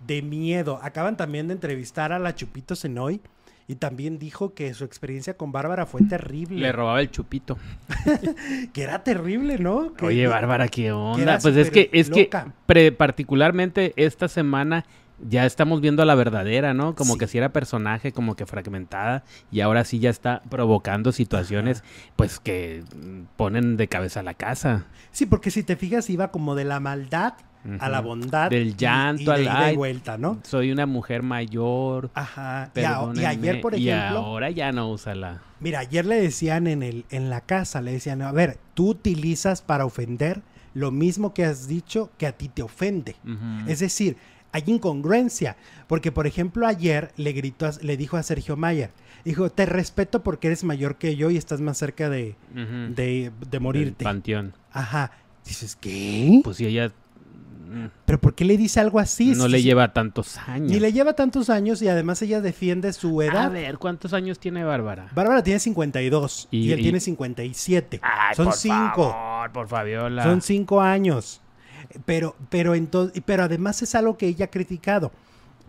de miedo. Acaban también de entrevistar a la Chupito Senoy y también dijo que su experiencia con Bárbara fue terrible. Le robaba el chupito. que era terrible, ¿no? Que- Oye, Bárbara, ¿qué onda? Pues es que, es que pre- particularmente esta semana ya estamos viendo a la verdadera, ¿no? Como Sí. que si era personaje, como que fragmentada, y ahora sí ya está provocando situaciones, pues que ponen de cabeza la casa. Sí, porque si te fijas, iba como de la maldad a la bondad. Del y- llanto y, de al- ida y ay, vuelta, ¿no? Soy una mujer mayor. Ajá. Y, a- y ayer, por y ejemplo, ahora ya no usa la... mira, ayer le decían en, el, en la casa, le decían, a ver, tú utilizas para ofender lo mismo que has dicho que a ti te ofende. Es decir, hay incongruencia, porque por ejemplo ayer le gritó, a- le dijo a Sergio Mayer, dijo, te respeto porque eres mayor que yo y estás más cerca de, Ujú. de, de Del morirte. panteón. Ajá. Dices, ¿qué? Pues si ella mm, ¿Pero por qué le dice algo así? no Si- le lleva tantos años. Ni le lleva tantos años y además ella defiende su A edad. ver, ¿cuántos años tiene Bárbara? Bárbara tiene 52 y, Y- él y- tiene 57. Ay, Son por cinco. favor, por Fabiola. Son cinco años. Pero, pero, entonces, pero además es algo que ella ha criticado.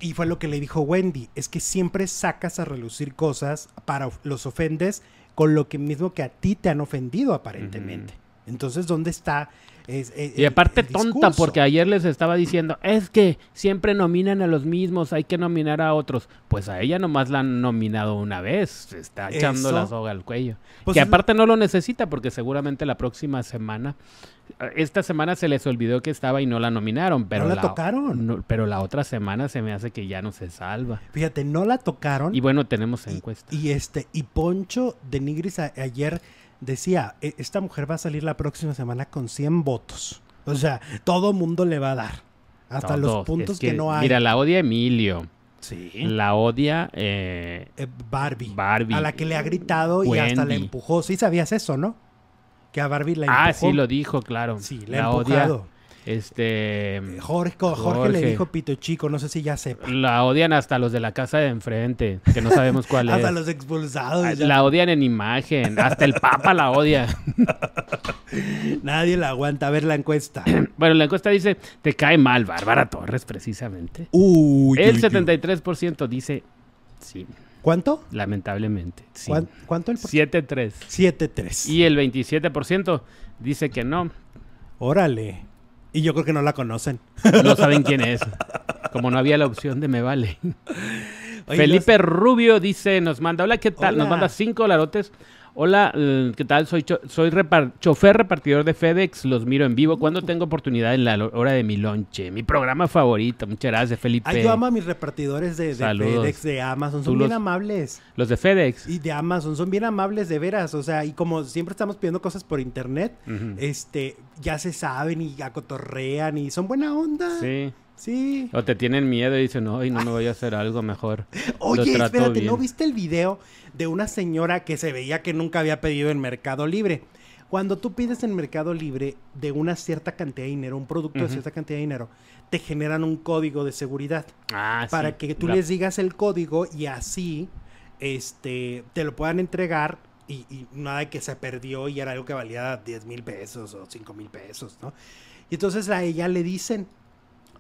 Y fue lo que le dijo Wendy. Es que siempre sacas a relucir cosas para los ofendes con lo que mismo que a ti te han ofendido aparentemente. Entonces, ¿dónde está? Y aparte tonta, porque ayer les estaba diciendo, es que siempre nominan a los mismos, hay que nominar a otros. Pues a ella nomás la han nominado una vez, se está echando la soga al cuello. Pues que aparte no lo necesita, porque seguramente la próxima semana, esta semana se les olvidó que estaba y no la nominaron, pero no la, tocaron. pero la otra semana se me hace que ya no se salva. Fíjate, no la tocaron. Y bueno, tenemos encuesta. Y, este, y Poncho de Nigris ayer decía, e, esta mujer va a salir la próxima semana con 100 votos. O sea, todo mundo le va a dar. Hasta los puntos que, no hay. Mira, la odia Emilio. Sí. La odia eh, eh, Barbie. Barbie. A la que le ha gritado y hasta le empujó. Sí sabías eso, ¿no? Que a Barbie la empujó. Ah, sí, lo dijo, claro. Sí, le la ha empujado. Este. Jorge, Jorge, le dijo pito chico, no sé si ya sepa. La odian hasta los de la casa de enfrente, que no sabemos cuál es. hasta los expulsados. La odian en imagen, hasta el Papa la odia. Nadie la aguanta. A ver la encuesta. bueno, la encuesta dice: Te cae mal, Bárbara Torres, precisamente. Uy, el 73% dice sí. ¿Cuánto? Lamentablemente. Sí. ¿Cuánto el 7-3. 7-3. Y el 27% dice que no. Órale. Y yo creo que no la conocen. No saben quién es. Como no había la opción de me vale. Felipe Rubio dice, nos manda, hola, ¿qué tal? Nos manda cinco larotes Hola, eh, ¿qué tal? Soy, soy chofer repartidor de FedEx, los miro en vivo cuando tengo oportunidad en la hora de mi lonche. Mi programa favorito, muchas gracias, Felipe. Ay, yo amo a mis repartidores de, FedEx, de Amazon, son bien amables. Los de FedEx. Y de Amazon, son bien amables de veras, o sea, y como siempre estamos pidiendo cosas por internet, este, ya se saben y acotorrean y son buena onda. Sí. Sí. O te tienen miedo y dicen, no, no me voy a hacer algo mejor. Oye, espérate, ¿no viste el video de una señora que se veía que nunca había pedido en Mercado Libre? Cuando tú pides en Mercado Libre de una cierta cantidad de dinero, un producto de cierta cantidad de dinero, te generan un código de seguridad. Ah, para que tú les digas el código y así este, te lo puedan entregar y, y, nada de que se perdió y era algo que valía 10 mil pesos o 5 mil pesos, ¿no? Y entonces a ella le dicen,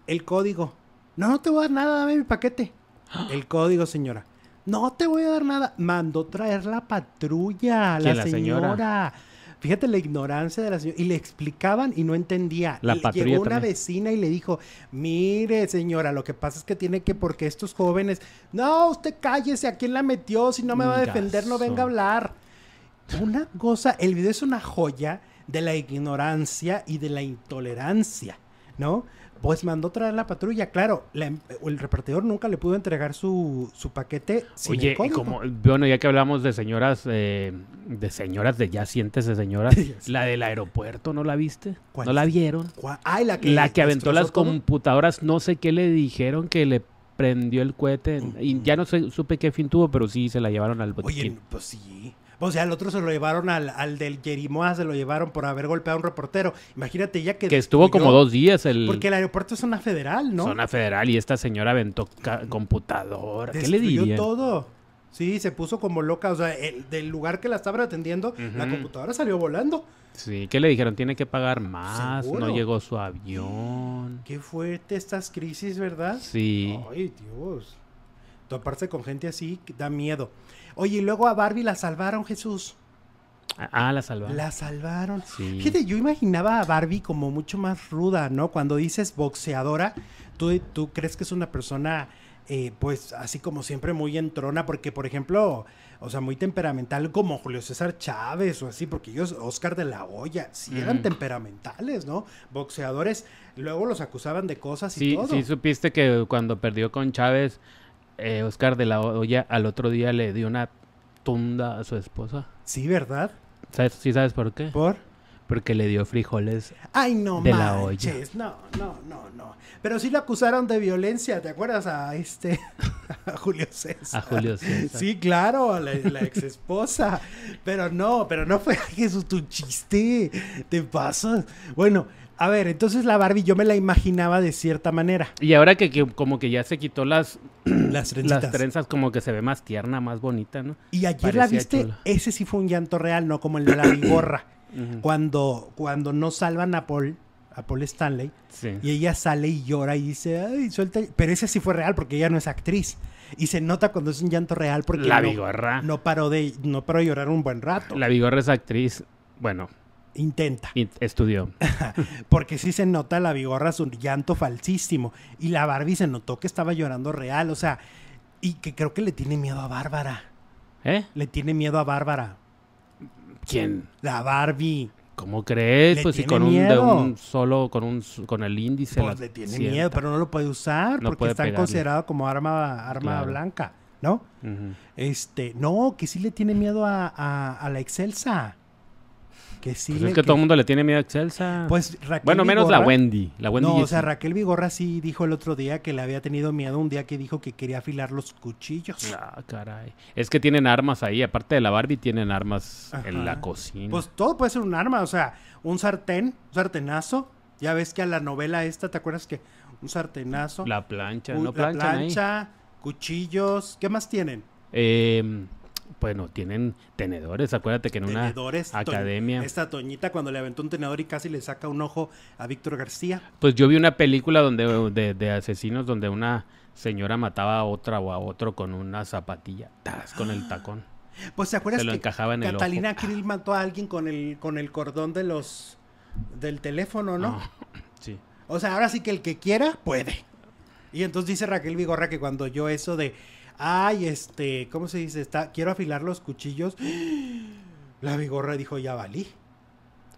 el código. No, no te voy a dar nada, dame mi paquete. El código, señora. No te voy a dar nada. Mandó traer la patrulla, la, la señora? Fíjate la ignorancia de la señora. Y le explicaban y no entendía. La patrulla Llegó una vecina y le dijo, mire señora, lo que pasa es que tiene que, porque estos jóvenes, no, usted cállese, ¿a quién la metió? Si no me va a defender, no venga a hablar. Una cosa, el video es una joya de la ignorancia y de la intolerancia, ¿no? Pues mandó traer la patrulla, claro. Em, el repartidor nunca le pudo entregar su, su paquete. Oye, como, bueno, ya que hablamos de señoras, eh, de señoras, de ya sientes de señoras, la del aeropuerto, ¿no la viste? ¿No la vieron? la que, la que aventó las computadoras, no sé qué le dijeron que le prendió el cohete. Y ya no sé, supe qué fin tuvo, pero sí se la llevaron al botiquín. Oye, pues sí. O sea, al otro se lo llevaron al, al del Jerimoa, se lo llevaron por haber golpeado a un reportero. Imagínate ya que... Que estuvo como dos días el... Porque el aeropuerto es zona federal, ¿no? Zona federal y esta señora aventó computadora. ¿Qué le diría? todo. Sí, se puso como loca. O sea, el, del lugar que la estaban atendiendo, la computadora salió volando. Sí, ¿qué le dijeron? Tiene que pagar más, no llegó su avión. Qué fuerte estas crisis, ¿verdad? Sí. Ay, Dios. Toparse con gente así da miedo. Oye, y luego a Barbie la salvaron, Jesús. Ah, la salvaron. La salvaron. Sí. Fíjate, yo imaginaba a Barbie como mucho más ruda, ¿no? Cuando dices boxeadora, tú, tú crees que es una persona, eh, pues, así como siempre muy entrona, porque, por ejemplo, o sea, muy temperamental como Julio César Chávez o así, porque ellos, Oscar de la Hoya, sí eran temperamentales, ¿no? Boxeadores, luego los acusaban de cosas y todo. Sí, supiste que cuando perdió con Chávez eh, Oscar de la Hoya al otro día le dio una tunda a su esposa. Sí, ¿verdad? ¿Sabes, ¿Sí sabes por qué? ¿Por? Porque le dio frijoles Ay, no de la olla. No, no, no, no. Pero sí lo acusaron de violencia, ¿te acuerdas? A este, a Julio César. A Julio César. Sí, claro, a la, la ex esposa. pero no, pero no fue Jesús tu chiste. Te pasas. Bueno, a ver, entonces la Barbie yo me la imaginaba de cierta manera. Y ahora que, como que ya se quitó las, las, las, trenzas, como que se ve más tierna, más bonita, ¿no? Y ayer la viste, ese sí fue un llanto real, no como el de la bigorra. cuando, cuando no salvan a Paul, a Paul Stanley, y ella sale y llora y dice, ay, suelta. Pero ese sí fue real porque ella no es actriz. Y se nota cuando es un llanto real porque La no, Vigorra. no paró de no paró de llorar un buen rato. La Vigorra es actriz, bueno, Intenta. in- estudió. Porque sí se nota la Vigorra su llanto falsísimo. Y la Barbie se notó que estaba llorando real. O sea, y que creo que le tiene miedo a Bárbara. ¿Eh? Le tiene miedo a Bárbara. ¿Quién? La Barbie. ¿Cómo crees? Le Pues si con un, de un solo, con un con el índice. Pues le tiene sienta. miedo, pero no lo puede usar No porque puede está pegarle. considerado como arma, arma Claro. blanca, ¿no? Este, no, que sí le tiene miedo a, a- a la Excelsa. Que sí Pues le- es que, todo el mundo le tiene miedo a Excelsa. Pues Raquel bueno, menos la Wendy. La Wendy No, o sí- sea, Raquel Vigorra sí dijo el otro día que le había tenido miedo un día que dijo que quería afilar los cuchillos. Ah, caray. Es que tienen armas ahí. Aparte de la Barbie, tienen armas en la cocina. Pues todo puede ser un arma, o sea, un sartén, un sartenazo. Ya ves que a la novela esta, ¿te acuerdas que un sartenazo? la plancha. un- ¿No la plancha, cuchillos, ¿qué más tienen? Eh, bueno, tienen tenedores. Acuérdate que en una. To- academia. Esta Toñita cuando le aventó un tenedor y casi le saca un ojo a Víctor García. Pues yo vi una película donde de, de asesinos donde una señora mataba a otra o a otro con una zapatilla. Tas, con el tacón. Pues ¿te acuerdas Se lo que encajaba en el Catalina ojo. Krill mató a alguien con el con el cordón de los del teléfono, ¿no? Ah, sí. O sea, ahora sí que el que quiera puede. Y entonces dice Raquel Vigorra que cuando yo eso de, ay, este, ¿cómo se dice? Está, quiero afilar los cuchillos. La Vigorra dijo, ya valí.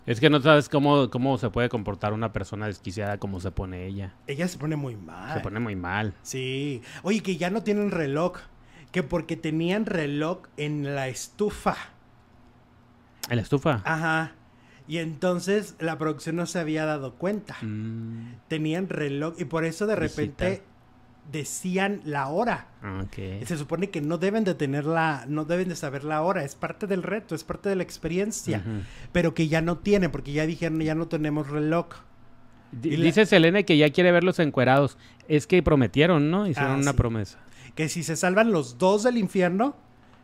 Es que no sabes cómo, cómo se puede comportar una persona desquiciada como se pone ella. Ella se pone muy mal. Se pone muy mal. Sí. Oye, que ya no tienen reloj. Que porque tenían reloj en la estufa. ¿En la estufa? Ajá. Y entonces la producción no se había dado cuenta. Mm, Tenían reloj y por eso de repente. Decían la hora. ok. Se supone que no deben de tener la, no deben de saber la hora, es parte del reto, es parte de la experiencia, pero que ya no tienen, porque ya dijeron, ya no tenemos reloj. Y la- Dice Selene que ya quiere verlos encuerados. Es que prometieron, ¿no? Hicieron Ah, una sí. promesa. Que si se salvan los dos del infierno,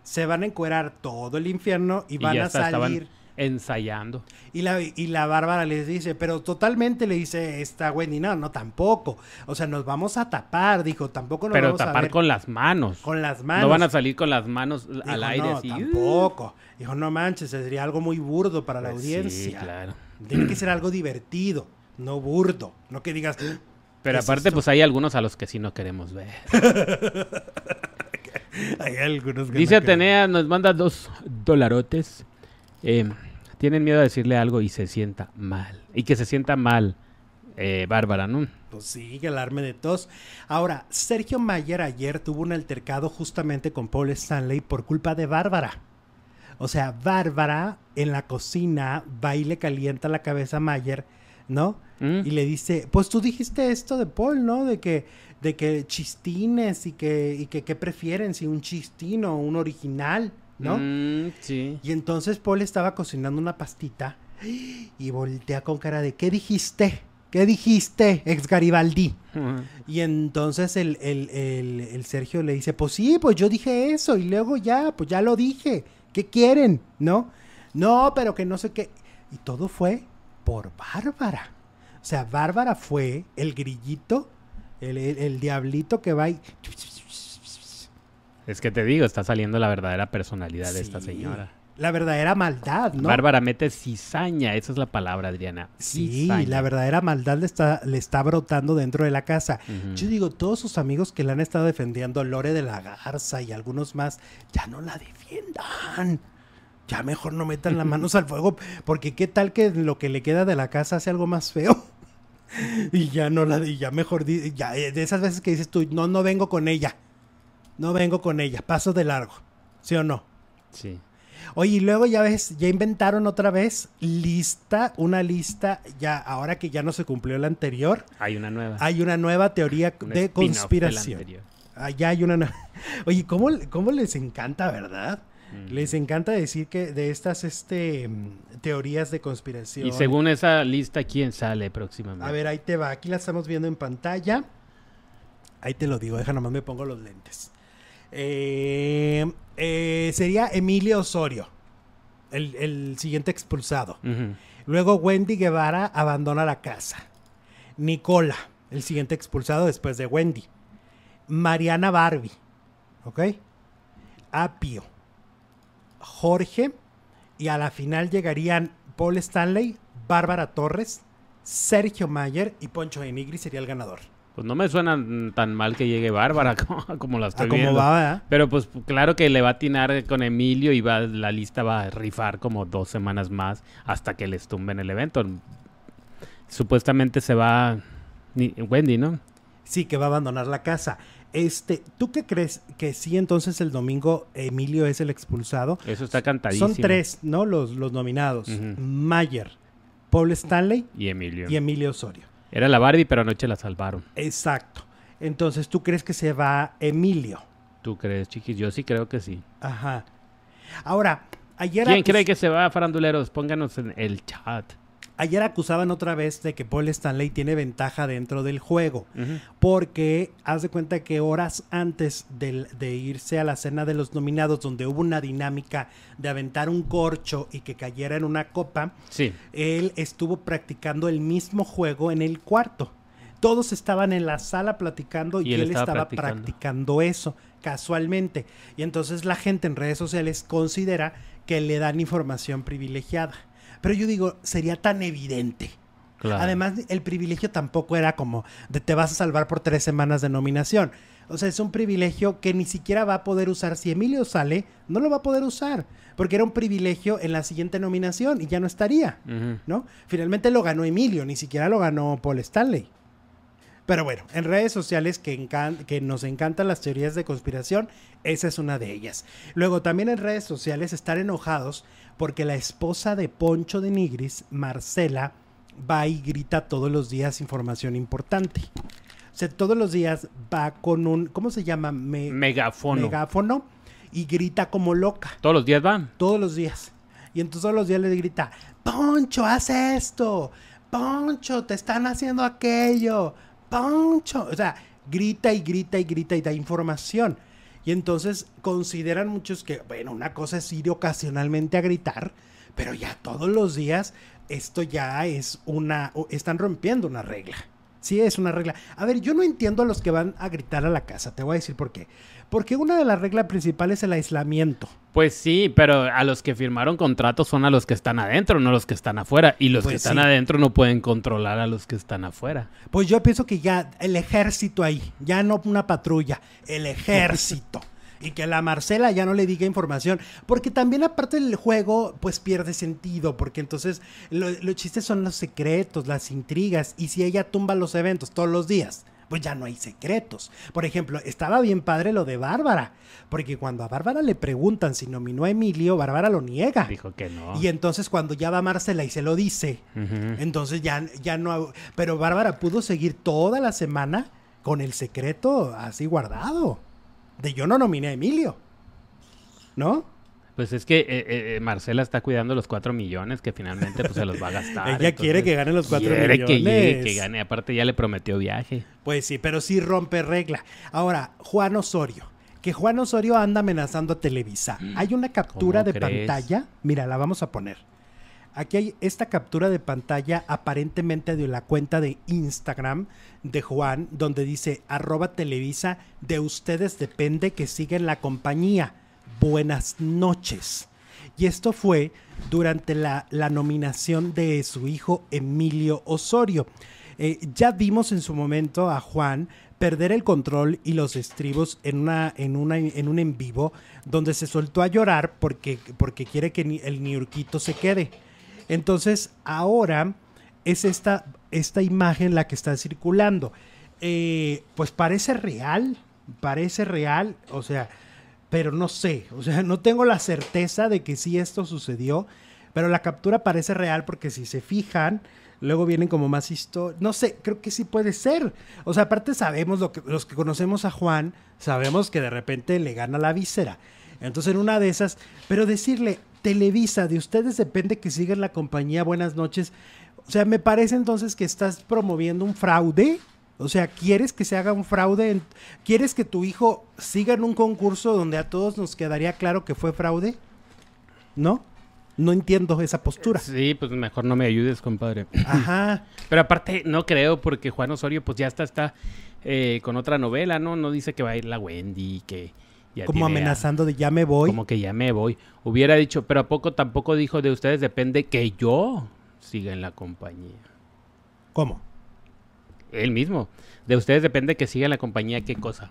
se van a encuerar todo el infierno y, van a estaban salir. Ensayando. Y la, y la Bárbara les dice, pero totalmente le dice esta Wendy, no, no, tampoco. O sea, nos vamos a tapar, dijo, tampoco nos Pero vamos a tapar ver con las manos. con las manos. No van a salir con las manos Dijo, al aire no, así. "Uh". tampoco. Dijo, no manches, sería algo muy burdo para la Pues audiencia. Sí, claro. Tiene que ser algo divertido, no burdo. No que digas. Pero ¿qué es aparte, pues hay algunos a los que sí no queremos ver. Hay algunos que Dice no. Atenea, nos manda dos dolarotes. Eh, tienen miedo a decirle algo y se sienta mal. Y que se sienta mal, eh, Bárbara, ¿no? Pues sí, que alarme de tos. Ahora, Sergio Mayer ayer tuvo un altercado justamente con Paul Stanley por culpa de Bárbara. O sea, Bárbara en la cocina va y le calienta la cabeza a Mayer, ¿no? ¿Mm? Y le dice, pues tú dijiste esto de Paul, ¿no? De que, de que chistines y que, y que qué prefieren, si un chistín o un original, ¿no? Mm, sí. Y entonces Paul estaba cocinando una pastita y voltea con cara de, ¿qué dijiste? ¿Qué dijiste, ex Garibaldi? Y entonces el, el- el- el Sergio le dice, pues sí, pues yo dije eso y luego ya, pues ya lo dije. ¿Qué quieren? ¿No? No, pero que no sé qué. Y todo fue por Bárbara. O sea, Bárbara fue el grillito, el, diablito que va y... Es que te digo, está saliendo la verdadera personalidad de esta señora. La verdadera maldad, ¿no? Bárbara mete cizaña, esa es la palabra, Adriana. Sí, Cizaña. la verdadera maldad le está, le está brotando dentro de la casa. Yo digo, todos sus amigos que le han estado defendiendo, Lore de la Garza y algunos más, ya no la defiendan. Ya mejor no metan las manos al fuego, porque qué tal que lo que le queda de la casa hace algo más feo. Y ya no la, y ya mejor, ya eh, de esas veces que dices tú, no, no vengo con ella. No vengo con ella, paso de largo. ¿Sí o no? Sí. Oye, y luego ya ves, ya inventaron otra vez lista, una lista, ya ahora que ya no se cumplió la anterior, Hay una nueva. hay una nueva teoría Un de conspiración. anterior. Ah, ya hay una nueva. Oye, ¿cómo, cómo les encanta, verdad? Mm. Les encanta decir que de estas este, mm, teorías de conspiración. Y según esa lista, ¿quién sale próximamente? A ver, ahí te va. Aquí la estamos viendo en pantalla. Ahí te lo digo, deja nomás me pongo los lentes. Eh, eh, sería Emilio Osorio, el, el siguiente expulsado. Luego Wendy Guevara abandona la casa. Nicola, el siguiente expulsado después de Wendy. Mariana Barbie. ¿ok? Apio, Jorge, y a la final llegarían Paul Stanley, Bárbara Torres, Sergio Mayer y Poncho de Nigri sería el ganador. Pues no me suena tan mal que llegue Bárbara como, la estoy viendo. Va, Pero pues claro que le va a atinar con Emilio y va, la lista va a rifar como dos semanas más hasta que les tumben el evento. Supuestamente se va Wendy, ¿no? Sí, que va a abandonar la casa. Este, ¿tú qué crees que sí entonces el domingo Emilio es el expulsado? Eso está cantadísimo. Son tres, ¿no? Los, los nominados. Mayer, Paul Stanley y Emilio. Y Emilio Osorio. Era la Barbie, pero anoche la salvaron. Exacto. Entonces, ¿tú crees que se va Emilio? ¿Tú crees, chiquis? Yo sí creo que sí. Ajá. Ahora, ayer... ¿Quién cree que se va, faranduleros? Pónganos en el chat. Ayer acusaban otra vez de que Paul Stanley tiene ventaja dentro del juego, porque haz de cuenta que horas antes de, irse a la cena de los nominados, donde hubo una dinámica de aventar un corcho y que cayera en una copa, él estuvo practicando el mismo juego en el cuarto. Todos estaban en la sala platicando y, él, estaba, practicando eso casualmente. Y entonces la gente en redes sociales considera que le dan información privilegiada. Pero yo digo, sería tan evidente. Además, el privilegio tampoco era como de te vas a salvar por tres semanas de nominación. O sea, es un privilegio que ni siquiera va a poder usar. Si Emilio sale, no lo va a poder usar. Porque era un privilegio en la siguiente nominación y ya no estaría. ¿No? Finalmente lo ganó Emilio, ni siquiera lo ganó Paul Stanley. Pero bueno, en redes sociales que, que nos encantan las teorías de conspiración, esa es una de ellas. Luego también en redes sociales estar enojados porque la esposa de Poncho de Nigris, Marcela, va y grita todos los días información importante. O sea, todos los días va con un, ¿cómo se llama? megáfono. Megáfono y grita como loca. ¿Todos los días van? Todos los días. Y entonces todos los días le grita, Poncho, haz esto. Poncho, te están haciendo aquello. Poncho. O sea, grita y grita y grita y da información. Y entonces consideran muchos que, bueno, una cosa es ir ocasionalmente a gritar, pero ya todos los días esto ya es una, están rompiendo una regla. Sí, es una regla. A ver, yo no entiendo a los que van a gritar a la casa, te voy a decir por qué. Porque una de las reglas principales es el aislamiento. Pues sí, pero a los que firmaron contratos son a los que están adentro, no a los que están afuera. Y los que pues están adentro no pueden controlar a los que están afuera. Pues yo pienso que ya el ejército ahí, ya no una patrulla, el ejército. y que la Marcela ya no le diga información. Porque también aparte del juego, pues pierde sentido. Porque entonces los chistes son los secretos, las intrigas. Y si ella tumba los eventos todos los días, pues ya no hay secretos. Por ejemplo, estaba bien padre lo de Bárbara. Porque cuando a Bárbara le preguntan si nominó a Emilio, Bárbara lo niega. Dijo que no. Y entonces cuando ya va Marcela y se lo dice, entonces ya, ya no... Pero Bárbara pudo seguir toda la semana con el secreto así guardado de yo no nominé a Emilio. ¿No? Pues es que eh, eh, Marcela está cuidando los cuatro millones que finalmente pues, se los va a gastar. Ella quiere que gane los cuatro millones. Que, que gane. Aparte ya le prometió viaje. Pues sí, pero sí rompe regla. Ahora, Juan Osorio. Que Juan Osorio anda amenazando a Televisa. Mm, hay una captura de pantalla. Mira, la vamos a poner. Aquí hay esta captura de pantalla aparentemente de la cuenta de Instagram de Juan, donde dice arroba Televisa, de ustedes depende que sigan la compañía. Buenas noches. Y esto fue durante la, nominación de su hijo Emilio Osorio. Eh, ya vimos en su momento a Juan perder el control y los estribos en, una, en, una, en un en vivo donde se soltó a llorar porque, porque quiere que el niurquito se quede. Entonces, ahora es esta, esta imagen la que está circulando. Eh, pues parece real, parece real, o sea, pero no sé, o sea, no tengo la certeza de que sí esto sucedió, pero la captura parece real porque si se fijan, luego vienen como más historias, no sé, creo que sí puede ser. O sea, aparte sabemos, lo que, los que conocemos a Juan, sabemos que de repente le gana la víscera. Entonces en una de esas, pero decirle, Televisa, de ustedes depende que sigan la compañía, buenas noches. O sea, me parece entonces que estás promoviendo un fraude. O sea, ¿quieres que se haga un fraude? ¿Quieres que tu hijo siga en un concurso donde a todos nos quedaría claro que fue fraude? ¿No? No entiendo esa postura. Sí, pues mejor no me ayudes, compadre. Ajá. Pero aparte, no creo, porque Juan Osorio, pues ya está, está eh, con otra novela, ¿no? No dice que va a ir la Wendy, que como amenazando de ya me voy. Como que ya me voy. Hubiera dicho, pero ¿a poco tampoco dijo de ustedes depende que yo siga en la compañía? ¿Cómo? Él mismo. De ustedes depende que siga en la compañía, ¿qué cosa?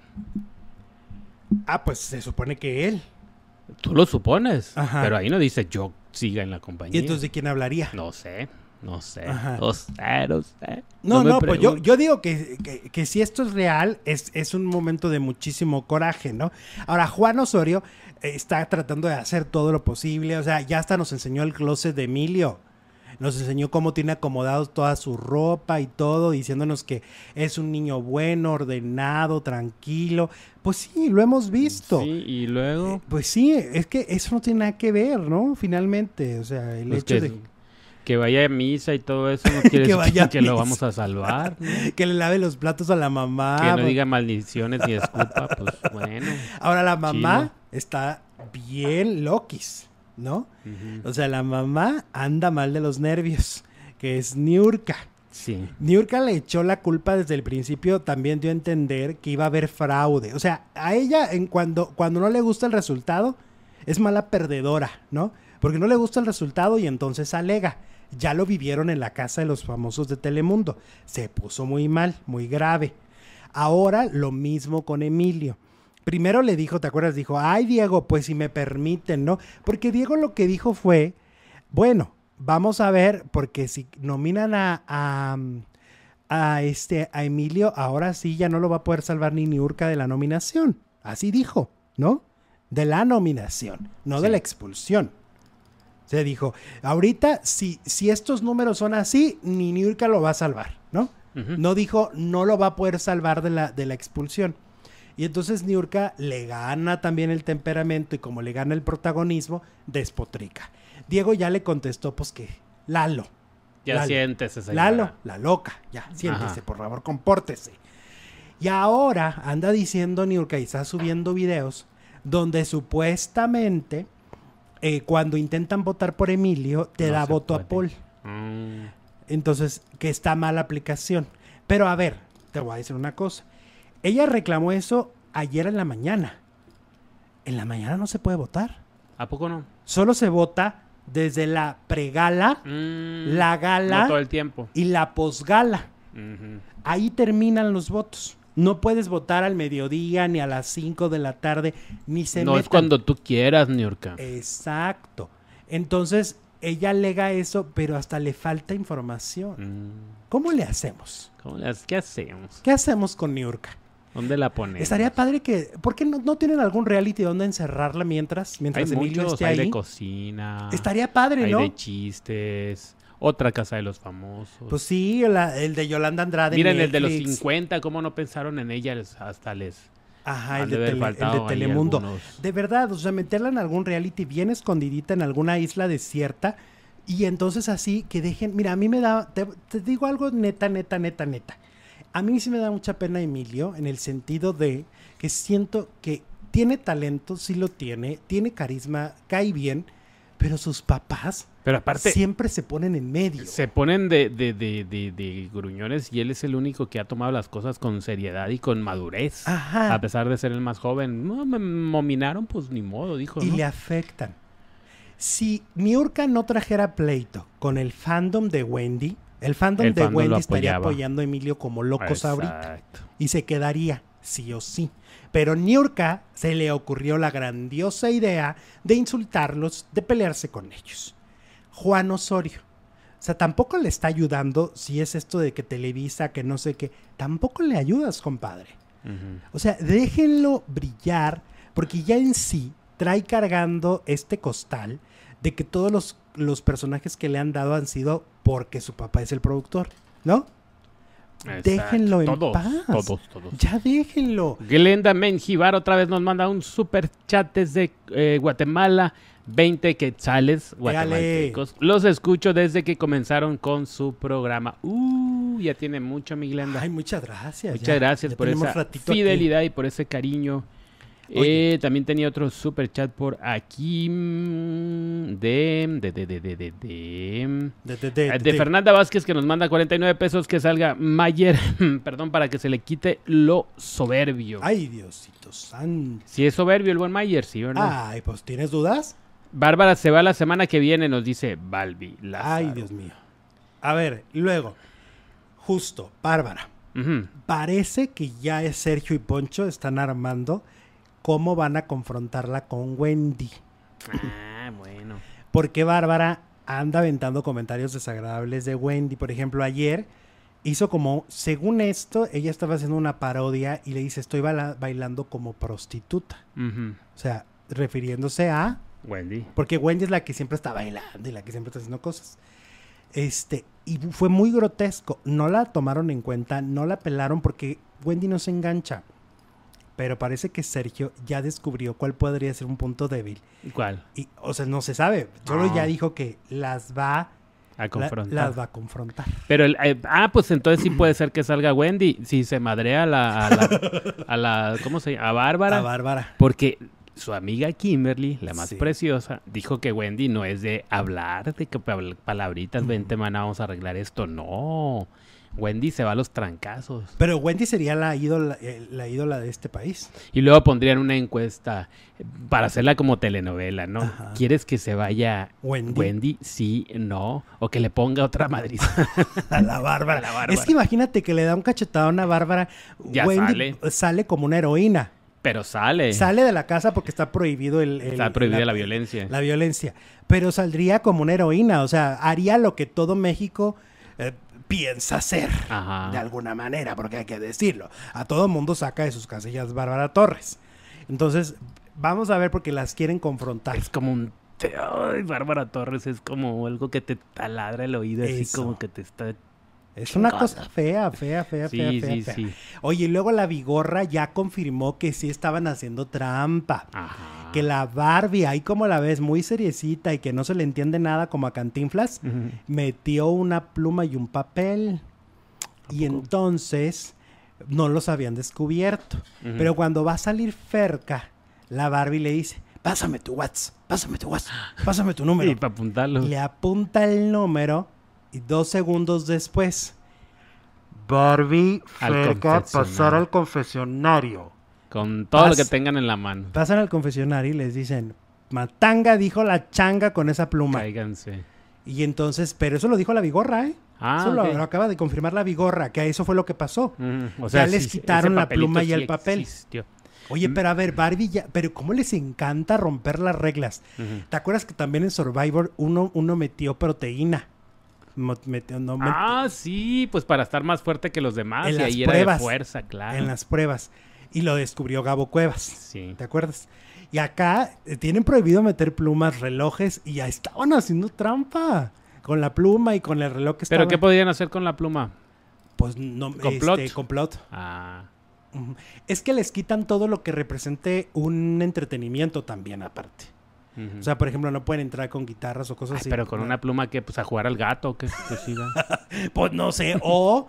Ah, pues se supone que él. Tú lo supones, pero ahí no dice yo siga en la compañía. ¿Y entonces de quién hablaría? No sé. No sé, no sé, no sé. No, no, pues yo, yo digo que, que, si esto es real, es, es un momento de muchísimo coraje, ¿no? Ahora, Juan Osorio eh, está tratando de hacer todo lo posible, o sea, ya hasta nos enseñó el closet de Emilio nos enseñó cómo tiene acomodado toda su ropa y todo, diciéndonos que es un niño bueno, ordenado, tranquilo. Pues sí, lo hemos visto. Sí, y luego. Eh, pues sí, es que eso no tiene nada que ver, ¿no? Finalmente, o sea, el pues hecho de que vaya a misa y todo eso no quiere que decir que, lo vamos a salvar. que le lave los platos a la mamá. Que no diga maldiciones ni escupa, pues bueno. Ahora la mamá está bien loquis, ¿no? O sea, la mamá anda mal de los nervios, que es Niurka. Sí. Niurka le echó la culpa desde el principio, también dio a entender que iba a haber fraude. O sea, a ella en cuando, cuando no le gusta el resultado, es mala perdedora, ¿no? Porque no le gusta el resultado y entonces alega. Ya lo vivieron en la casa de los famosos de Telemundo. Se puso muy mal, muy grave. Ahora lo mismo con Emilio. Primero le dijo, ¿te acuerdas? Dijo, ay Diego, pues si me permiten, ¿no? Porque Diego lo que dijo fue, bueno, vamos a ver, porque si nominan a, a, este, a Emilio, ahora sí ya no lo va a poder salvar ni Niurka de la nominación. Así dijo, ¿no? De la nominación, no de la expulsión. Se dijo, ahorita, si, si estos números son así, ni Niurka lo va a salvar, ¿no? No dijo, no lo va a poder salvar de la, de la expulsión. Y entonces Niurka le gana también el temperamento y como le gana el protagonismo, despotrica. Diego ya le contestó, pues que, Lalo. Ya siéntese, señora. Lalo, la loca, ya, siéntese, por favor, compórtese. Y ahora anda diciendo Niurka y está subiendo videos donde supuestamente eh, cuando intentan votar por Emilio, te da voto a Paul. Mm. Entonces, que está mala aplicación. Pero a ver, te voy a decir una cosa. Ella reclamó eso ayer en la mañana. En la mañana no se puede votar. ¿A poco no? Solo se vota desde la pregala, mm, la gala todo el tiempo. y la posgala. Ahí terminan los votos. No puedes votar al mediodía, ni a las 5 de la tarde, ni se No es cuando tú quieras, Niurka. Exacto. Entonces, ella alega eso, pero hasta le falta información. Mm. ¿Cómo le hacemos? ¿Qué hacemos? ¿Qué hacemos con Niurka? ¿Dónde la ponemos? Estaría padre que... ¿Por qué no, tienen algún reality donde encerrarla mientras, mientras hay Emilio muchos, esté hay ahí? de cocina. Estaría padre, ¿no? Hay de chistes. Otra casa de los famosos. Pues sí, el de Yolanda Andrade. Miren, el de los 50, ¿cómo no pensaron en ella? Hasta les. Ajá, el de, Telemundo. De verdad, o sea, meterla en algún reality bien escondidita en alguna isla desierta. Y entonces así que dejen. Mira, a mí me da. Te, te, digo algo neta, neta, neta, neta. A mí sí me da mucha pena Emilio en el sentido de que siento que tiene talento, sí lo tiene, tiene carisma, cae bien pero sus papás pero aparte, siempre se ponen en medio. Se ponen de, de, de, de, gruñones y él es el único que ha tomado las cosas con seriedad y con madurez. Ajá. A pesar de ser el más joven. No, me nominaron, pues ni modo, dijo. Y le afectan. Si Miurka no trajera pleito con el fandom de Wendy, el fandom de Wendy estaría apoyando a Emilio como locos ahorita. Y se quedaría, sí o sí. Pero Niurka se le ocurrió la grandiosa idea de insultarlos, de pelearse con ellos. Juan Osorio. O sea, tampoco le está ayudando si es esto de que Televisa, que no sé qué. Tampoco le ayudas, compadre. O sea, déjenlo brillar, porque ya en sí trae cargando este costal de que todos los, los personajes que le han dado han sido porque su papá es el productor, ¿no? Déjenlo en paz. Todos, todos. Ya déjenlo. Glenda Menjivar otra vez nos manda un super chat desde eh, Guatemala. 20 quetzales guatemaltecos. Los escucho desde que comenzaron con su programa. Uh, ya tiene mucho, mi Glenda. Ay, muchas gracias. Muchas gracias por esa fidelidad y por ese cariño. Eh, también tenía otro super chat por aquí mm, de de de de de de de, de, Fernanda Vázquez que nos manda 49 pesos que salga Mayer, perdón, para que se le quite lo soberbio. Ay, Diosito santo. Si es soberbio el buen Mayer, sí, ¿verdad? Ay, pues ¿tienes dudas? Bárbara se va la semana que viene, nos dice Balbi. Ay, Dios mío. A ver, luego, justo, Bárbara. Parece que ya es Sergio y Poncho están armando cómo van a confrontarla con Wendy. Ah, bueno. Porque Bárbara anda aventando comentarios desagradables de Wendy. Por ejemplo, ayer hizo como, según esto, ella estaba haciendo una parodia y le dice, estoy bailando como prostituta. O sea, refiriéndose a... Wendy. Porque Wendy es la que siempre está bailando y la que siempre está haciendo cosas. Este, y fue muy grotesco. No la tomaron en cuenta, no la pelaron porque Wendy no se engancha. Pero parece que Sergio ya descubrió cuál podría ser un punto débil. ¿Cuál? Y, o sea, no se sabe. Solo ya ah. dijo que las va a confrontar. las va a confrontar. Pero, el, eh, ah, pues entonces sí puede ser que salga Wendy. Si se madrea a la, a la, a la ¿cómo se llama? A Bárbara. A Bárbara. Porque su amiga Kimberly, la más preciosa, dijo que Wendy no es de hablar, de que palabritas, vente, mana, vamos a arreglar esto. No. Wendy se va a los trancazos. Pero Wendy sería la ídola, eh, la ídola de este país. Y luego pondrían una encuesta para hacerla como telenovela, ¿no? ¿Quieres que se vaya Wendy? Wendy? Sí, no. O que le ponga otra madrid a, la Bárbara. Es que imagínate que le da un cachetado a una Bárbara. Ya Wendy sale como una heroína. Pero sale. Sale de la casa porque está prohibido el... está prohibida la, violencia. La violencia. Pero saldría como una heroína, o sea, haría lo que todo México eh, piensa hacer. De alguna manera, porque hay que decirlo. A todo mundo saca de sus casillas Bárbara Torres. Entonces, vamos a ver porque las quieren confrontar. Es como un... Ay, Bárbara Torres es como algo que te taladra el oído, así como que te está es una cosa fea, fea, fea, fea, sí, fea. Sí. Oye, y luego la Vigorra ya confirmó que sí estaban haciendo trampa. Ajá. Que la Barbie, ahí como la ves, muy seriecita y que no se le entiende nada como a Cantinflas, metió una pluma y un papel. Y entonces no los habían descubierto. Pero cuando va a salir Ferca, la Barbie le dice, pásame tu WhatsApp, pásame tu WhatsApp, pásame tu número. Y para apuntarlo. Le apunta el número y dos segundos después, Barbie Feca pasar al confesionario. Con todo lo que tengan en la mano. Pasan al confesionario y les dicen, Matanga dijo la changa con esa pluma. Cáiganse. Y entonces, pero eso lo dijo la Vigorra, ¿eh? Ah, eso lo, acaba de confirmar la Vigorra, que eso fue lo que pasó. o sea, ya les quitaron la pluma y el papel. Oye, pero a ver, Barbie ya, pero cómo les encanta romper las reglas. ¿Te acuerdas que también en Survivor uno, uno metió proteína? ah, sí, pues para estar más fuerte que los demás. En y ahí era de fuerza, claro. En las pruebas. Y lo descubrió Gabo Cuevas. Sí. ¿Te acuerdas? Y acá eh, tienen prohibido meter plumas, relojes, y ya estaban haciendo trampa. Con la pluma y con el reloj que ¿Pero qué podían hacer con la pluma? Pues no. ¿Complot? Este, complot. Ah. Es que les quitan todo lo que represente un entretenimiento también aparte. O sea, por ejemplo, no pueden entrar con guitarras o cosas así. Pero con una pluma que, pues, a jugar al gato o qué, pues no sé, o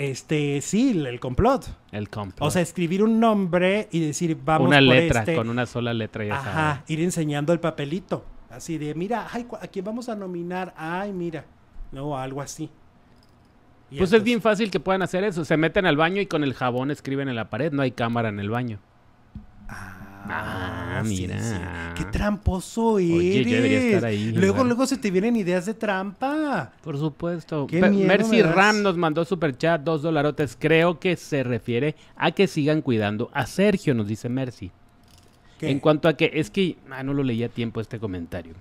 este, sí, el complot. El complot. O sea, escribir un nombre y decir, vamos una letra, este". con una sola letra ya Ajá, ir enseñando el papelito. Así de, mira, ay, ¿a quién vamos a nominar? Ay, mira. No, algo así. pues es bien fácil que puedan hacer eso. Se meten al baño y con el jabón escriben en la pared. No hay cámara en el baño. Ah. Mira. Qué tramposo eres. Oye, yo debería estar ahí. Luego, luego se te vienen ideas de trampa. Por supuesto. Mercy Ram nos mandó super chat, dos dolarotes. Creo que se refiere a que sigan cuidando a Sergio, nos dice Mercy. En cuanto a que, es que, ah, no lo leí a tiempo este comentario.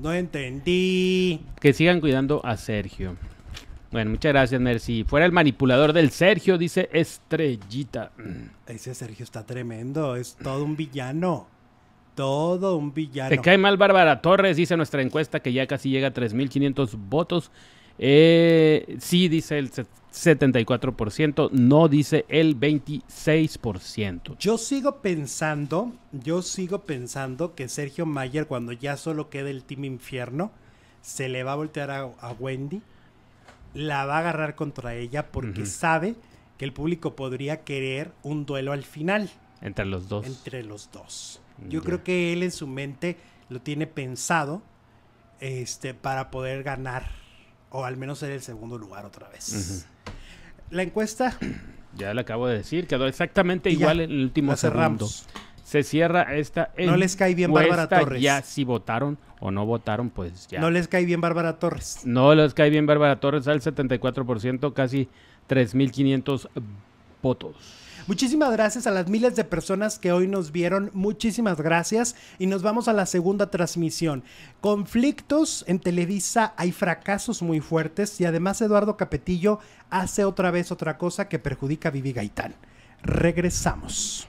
No entendí. Que sigan cuidando a Sergio. Bueno, muchas gracias, Mercy. Fuera el manipulador del Sergio, dice Estrellita. Ese Sergio está tremendo, es todo un villano. Todo un villano. Te cae mal Bárbara Torres, dice nuestra encuesta que ya casi llega a 3.500 votos. Eh, sí, dice el 74%, no dice el 26%. Yo sigo pensando, yo sigo pensando que Sergio Mayer, cuando ya solo quede el Team Infierno, se le va a voltear a Wendy la va a agarrar contra ella porque sabe que el público podría querer un duelo al final. Entre los dos. Entre los dos. Yo creo que él en su mente lo tiene pensado este, para poder ganar o al menos ser el segundo lugar otra vez. La encuesta. Ya le acabo de decir, quedó exactamente igual en el último segundo. Se cierra esta No les cae bien Bárbara Torres. Ya si votaron o no votaron, pues ya. No les cae bien Bárbara Torres. No les cae bien Bárbara Torres al 74%, casi 3.500 votos. Muchísimas gracias a las miles de personas que hoy nos vieron. Muchísimas gracias. Y nos vamos a la segunda transmisión. Conflictos en Televisa, hay fracasos muy fuertes y además Eduardo Capetillo hace otra vez otra cosa que perjudica a Vivi Gaitán. Regresamos.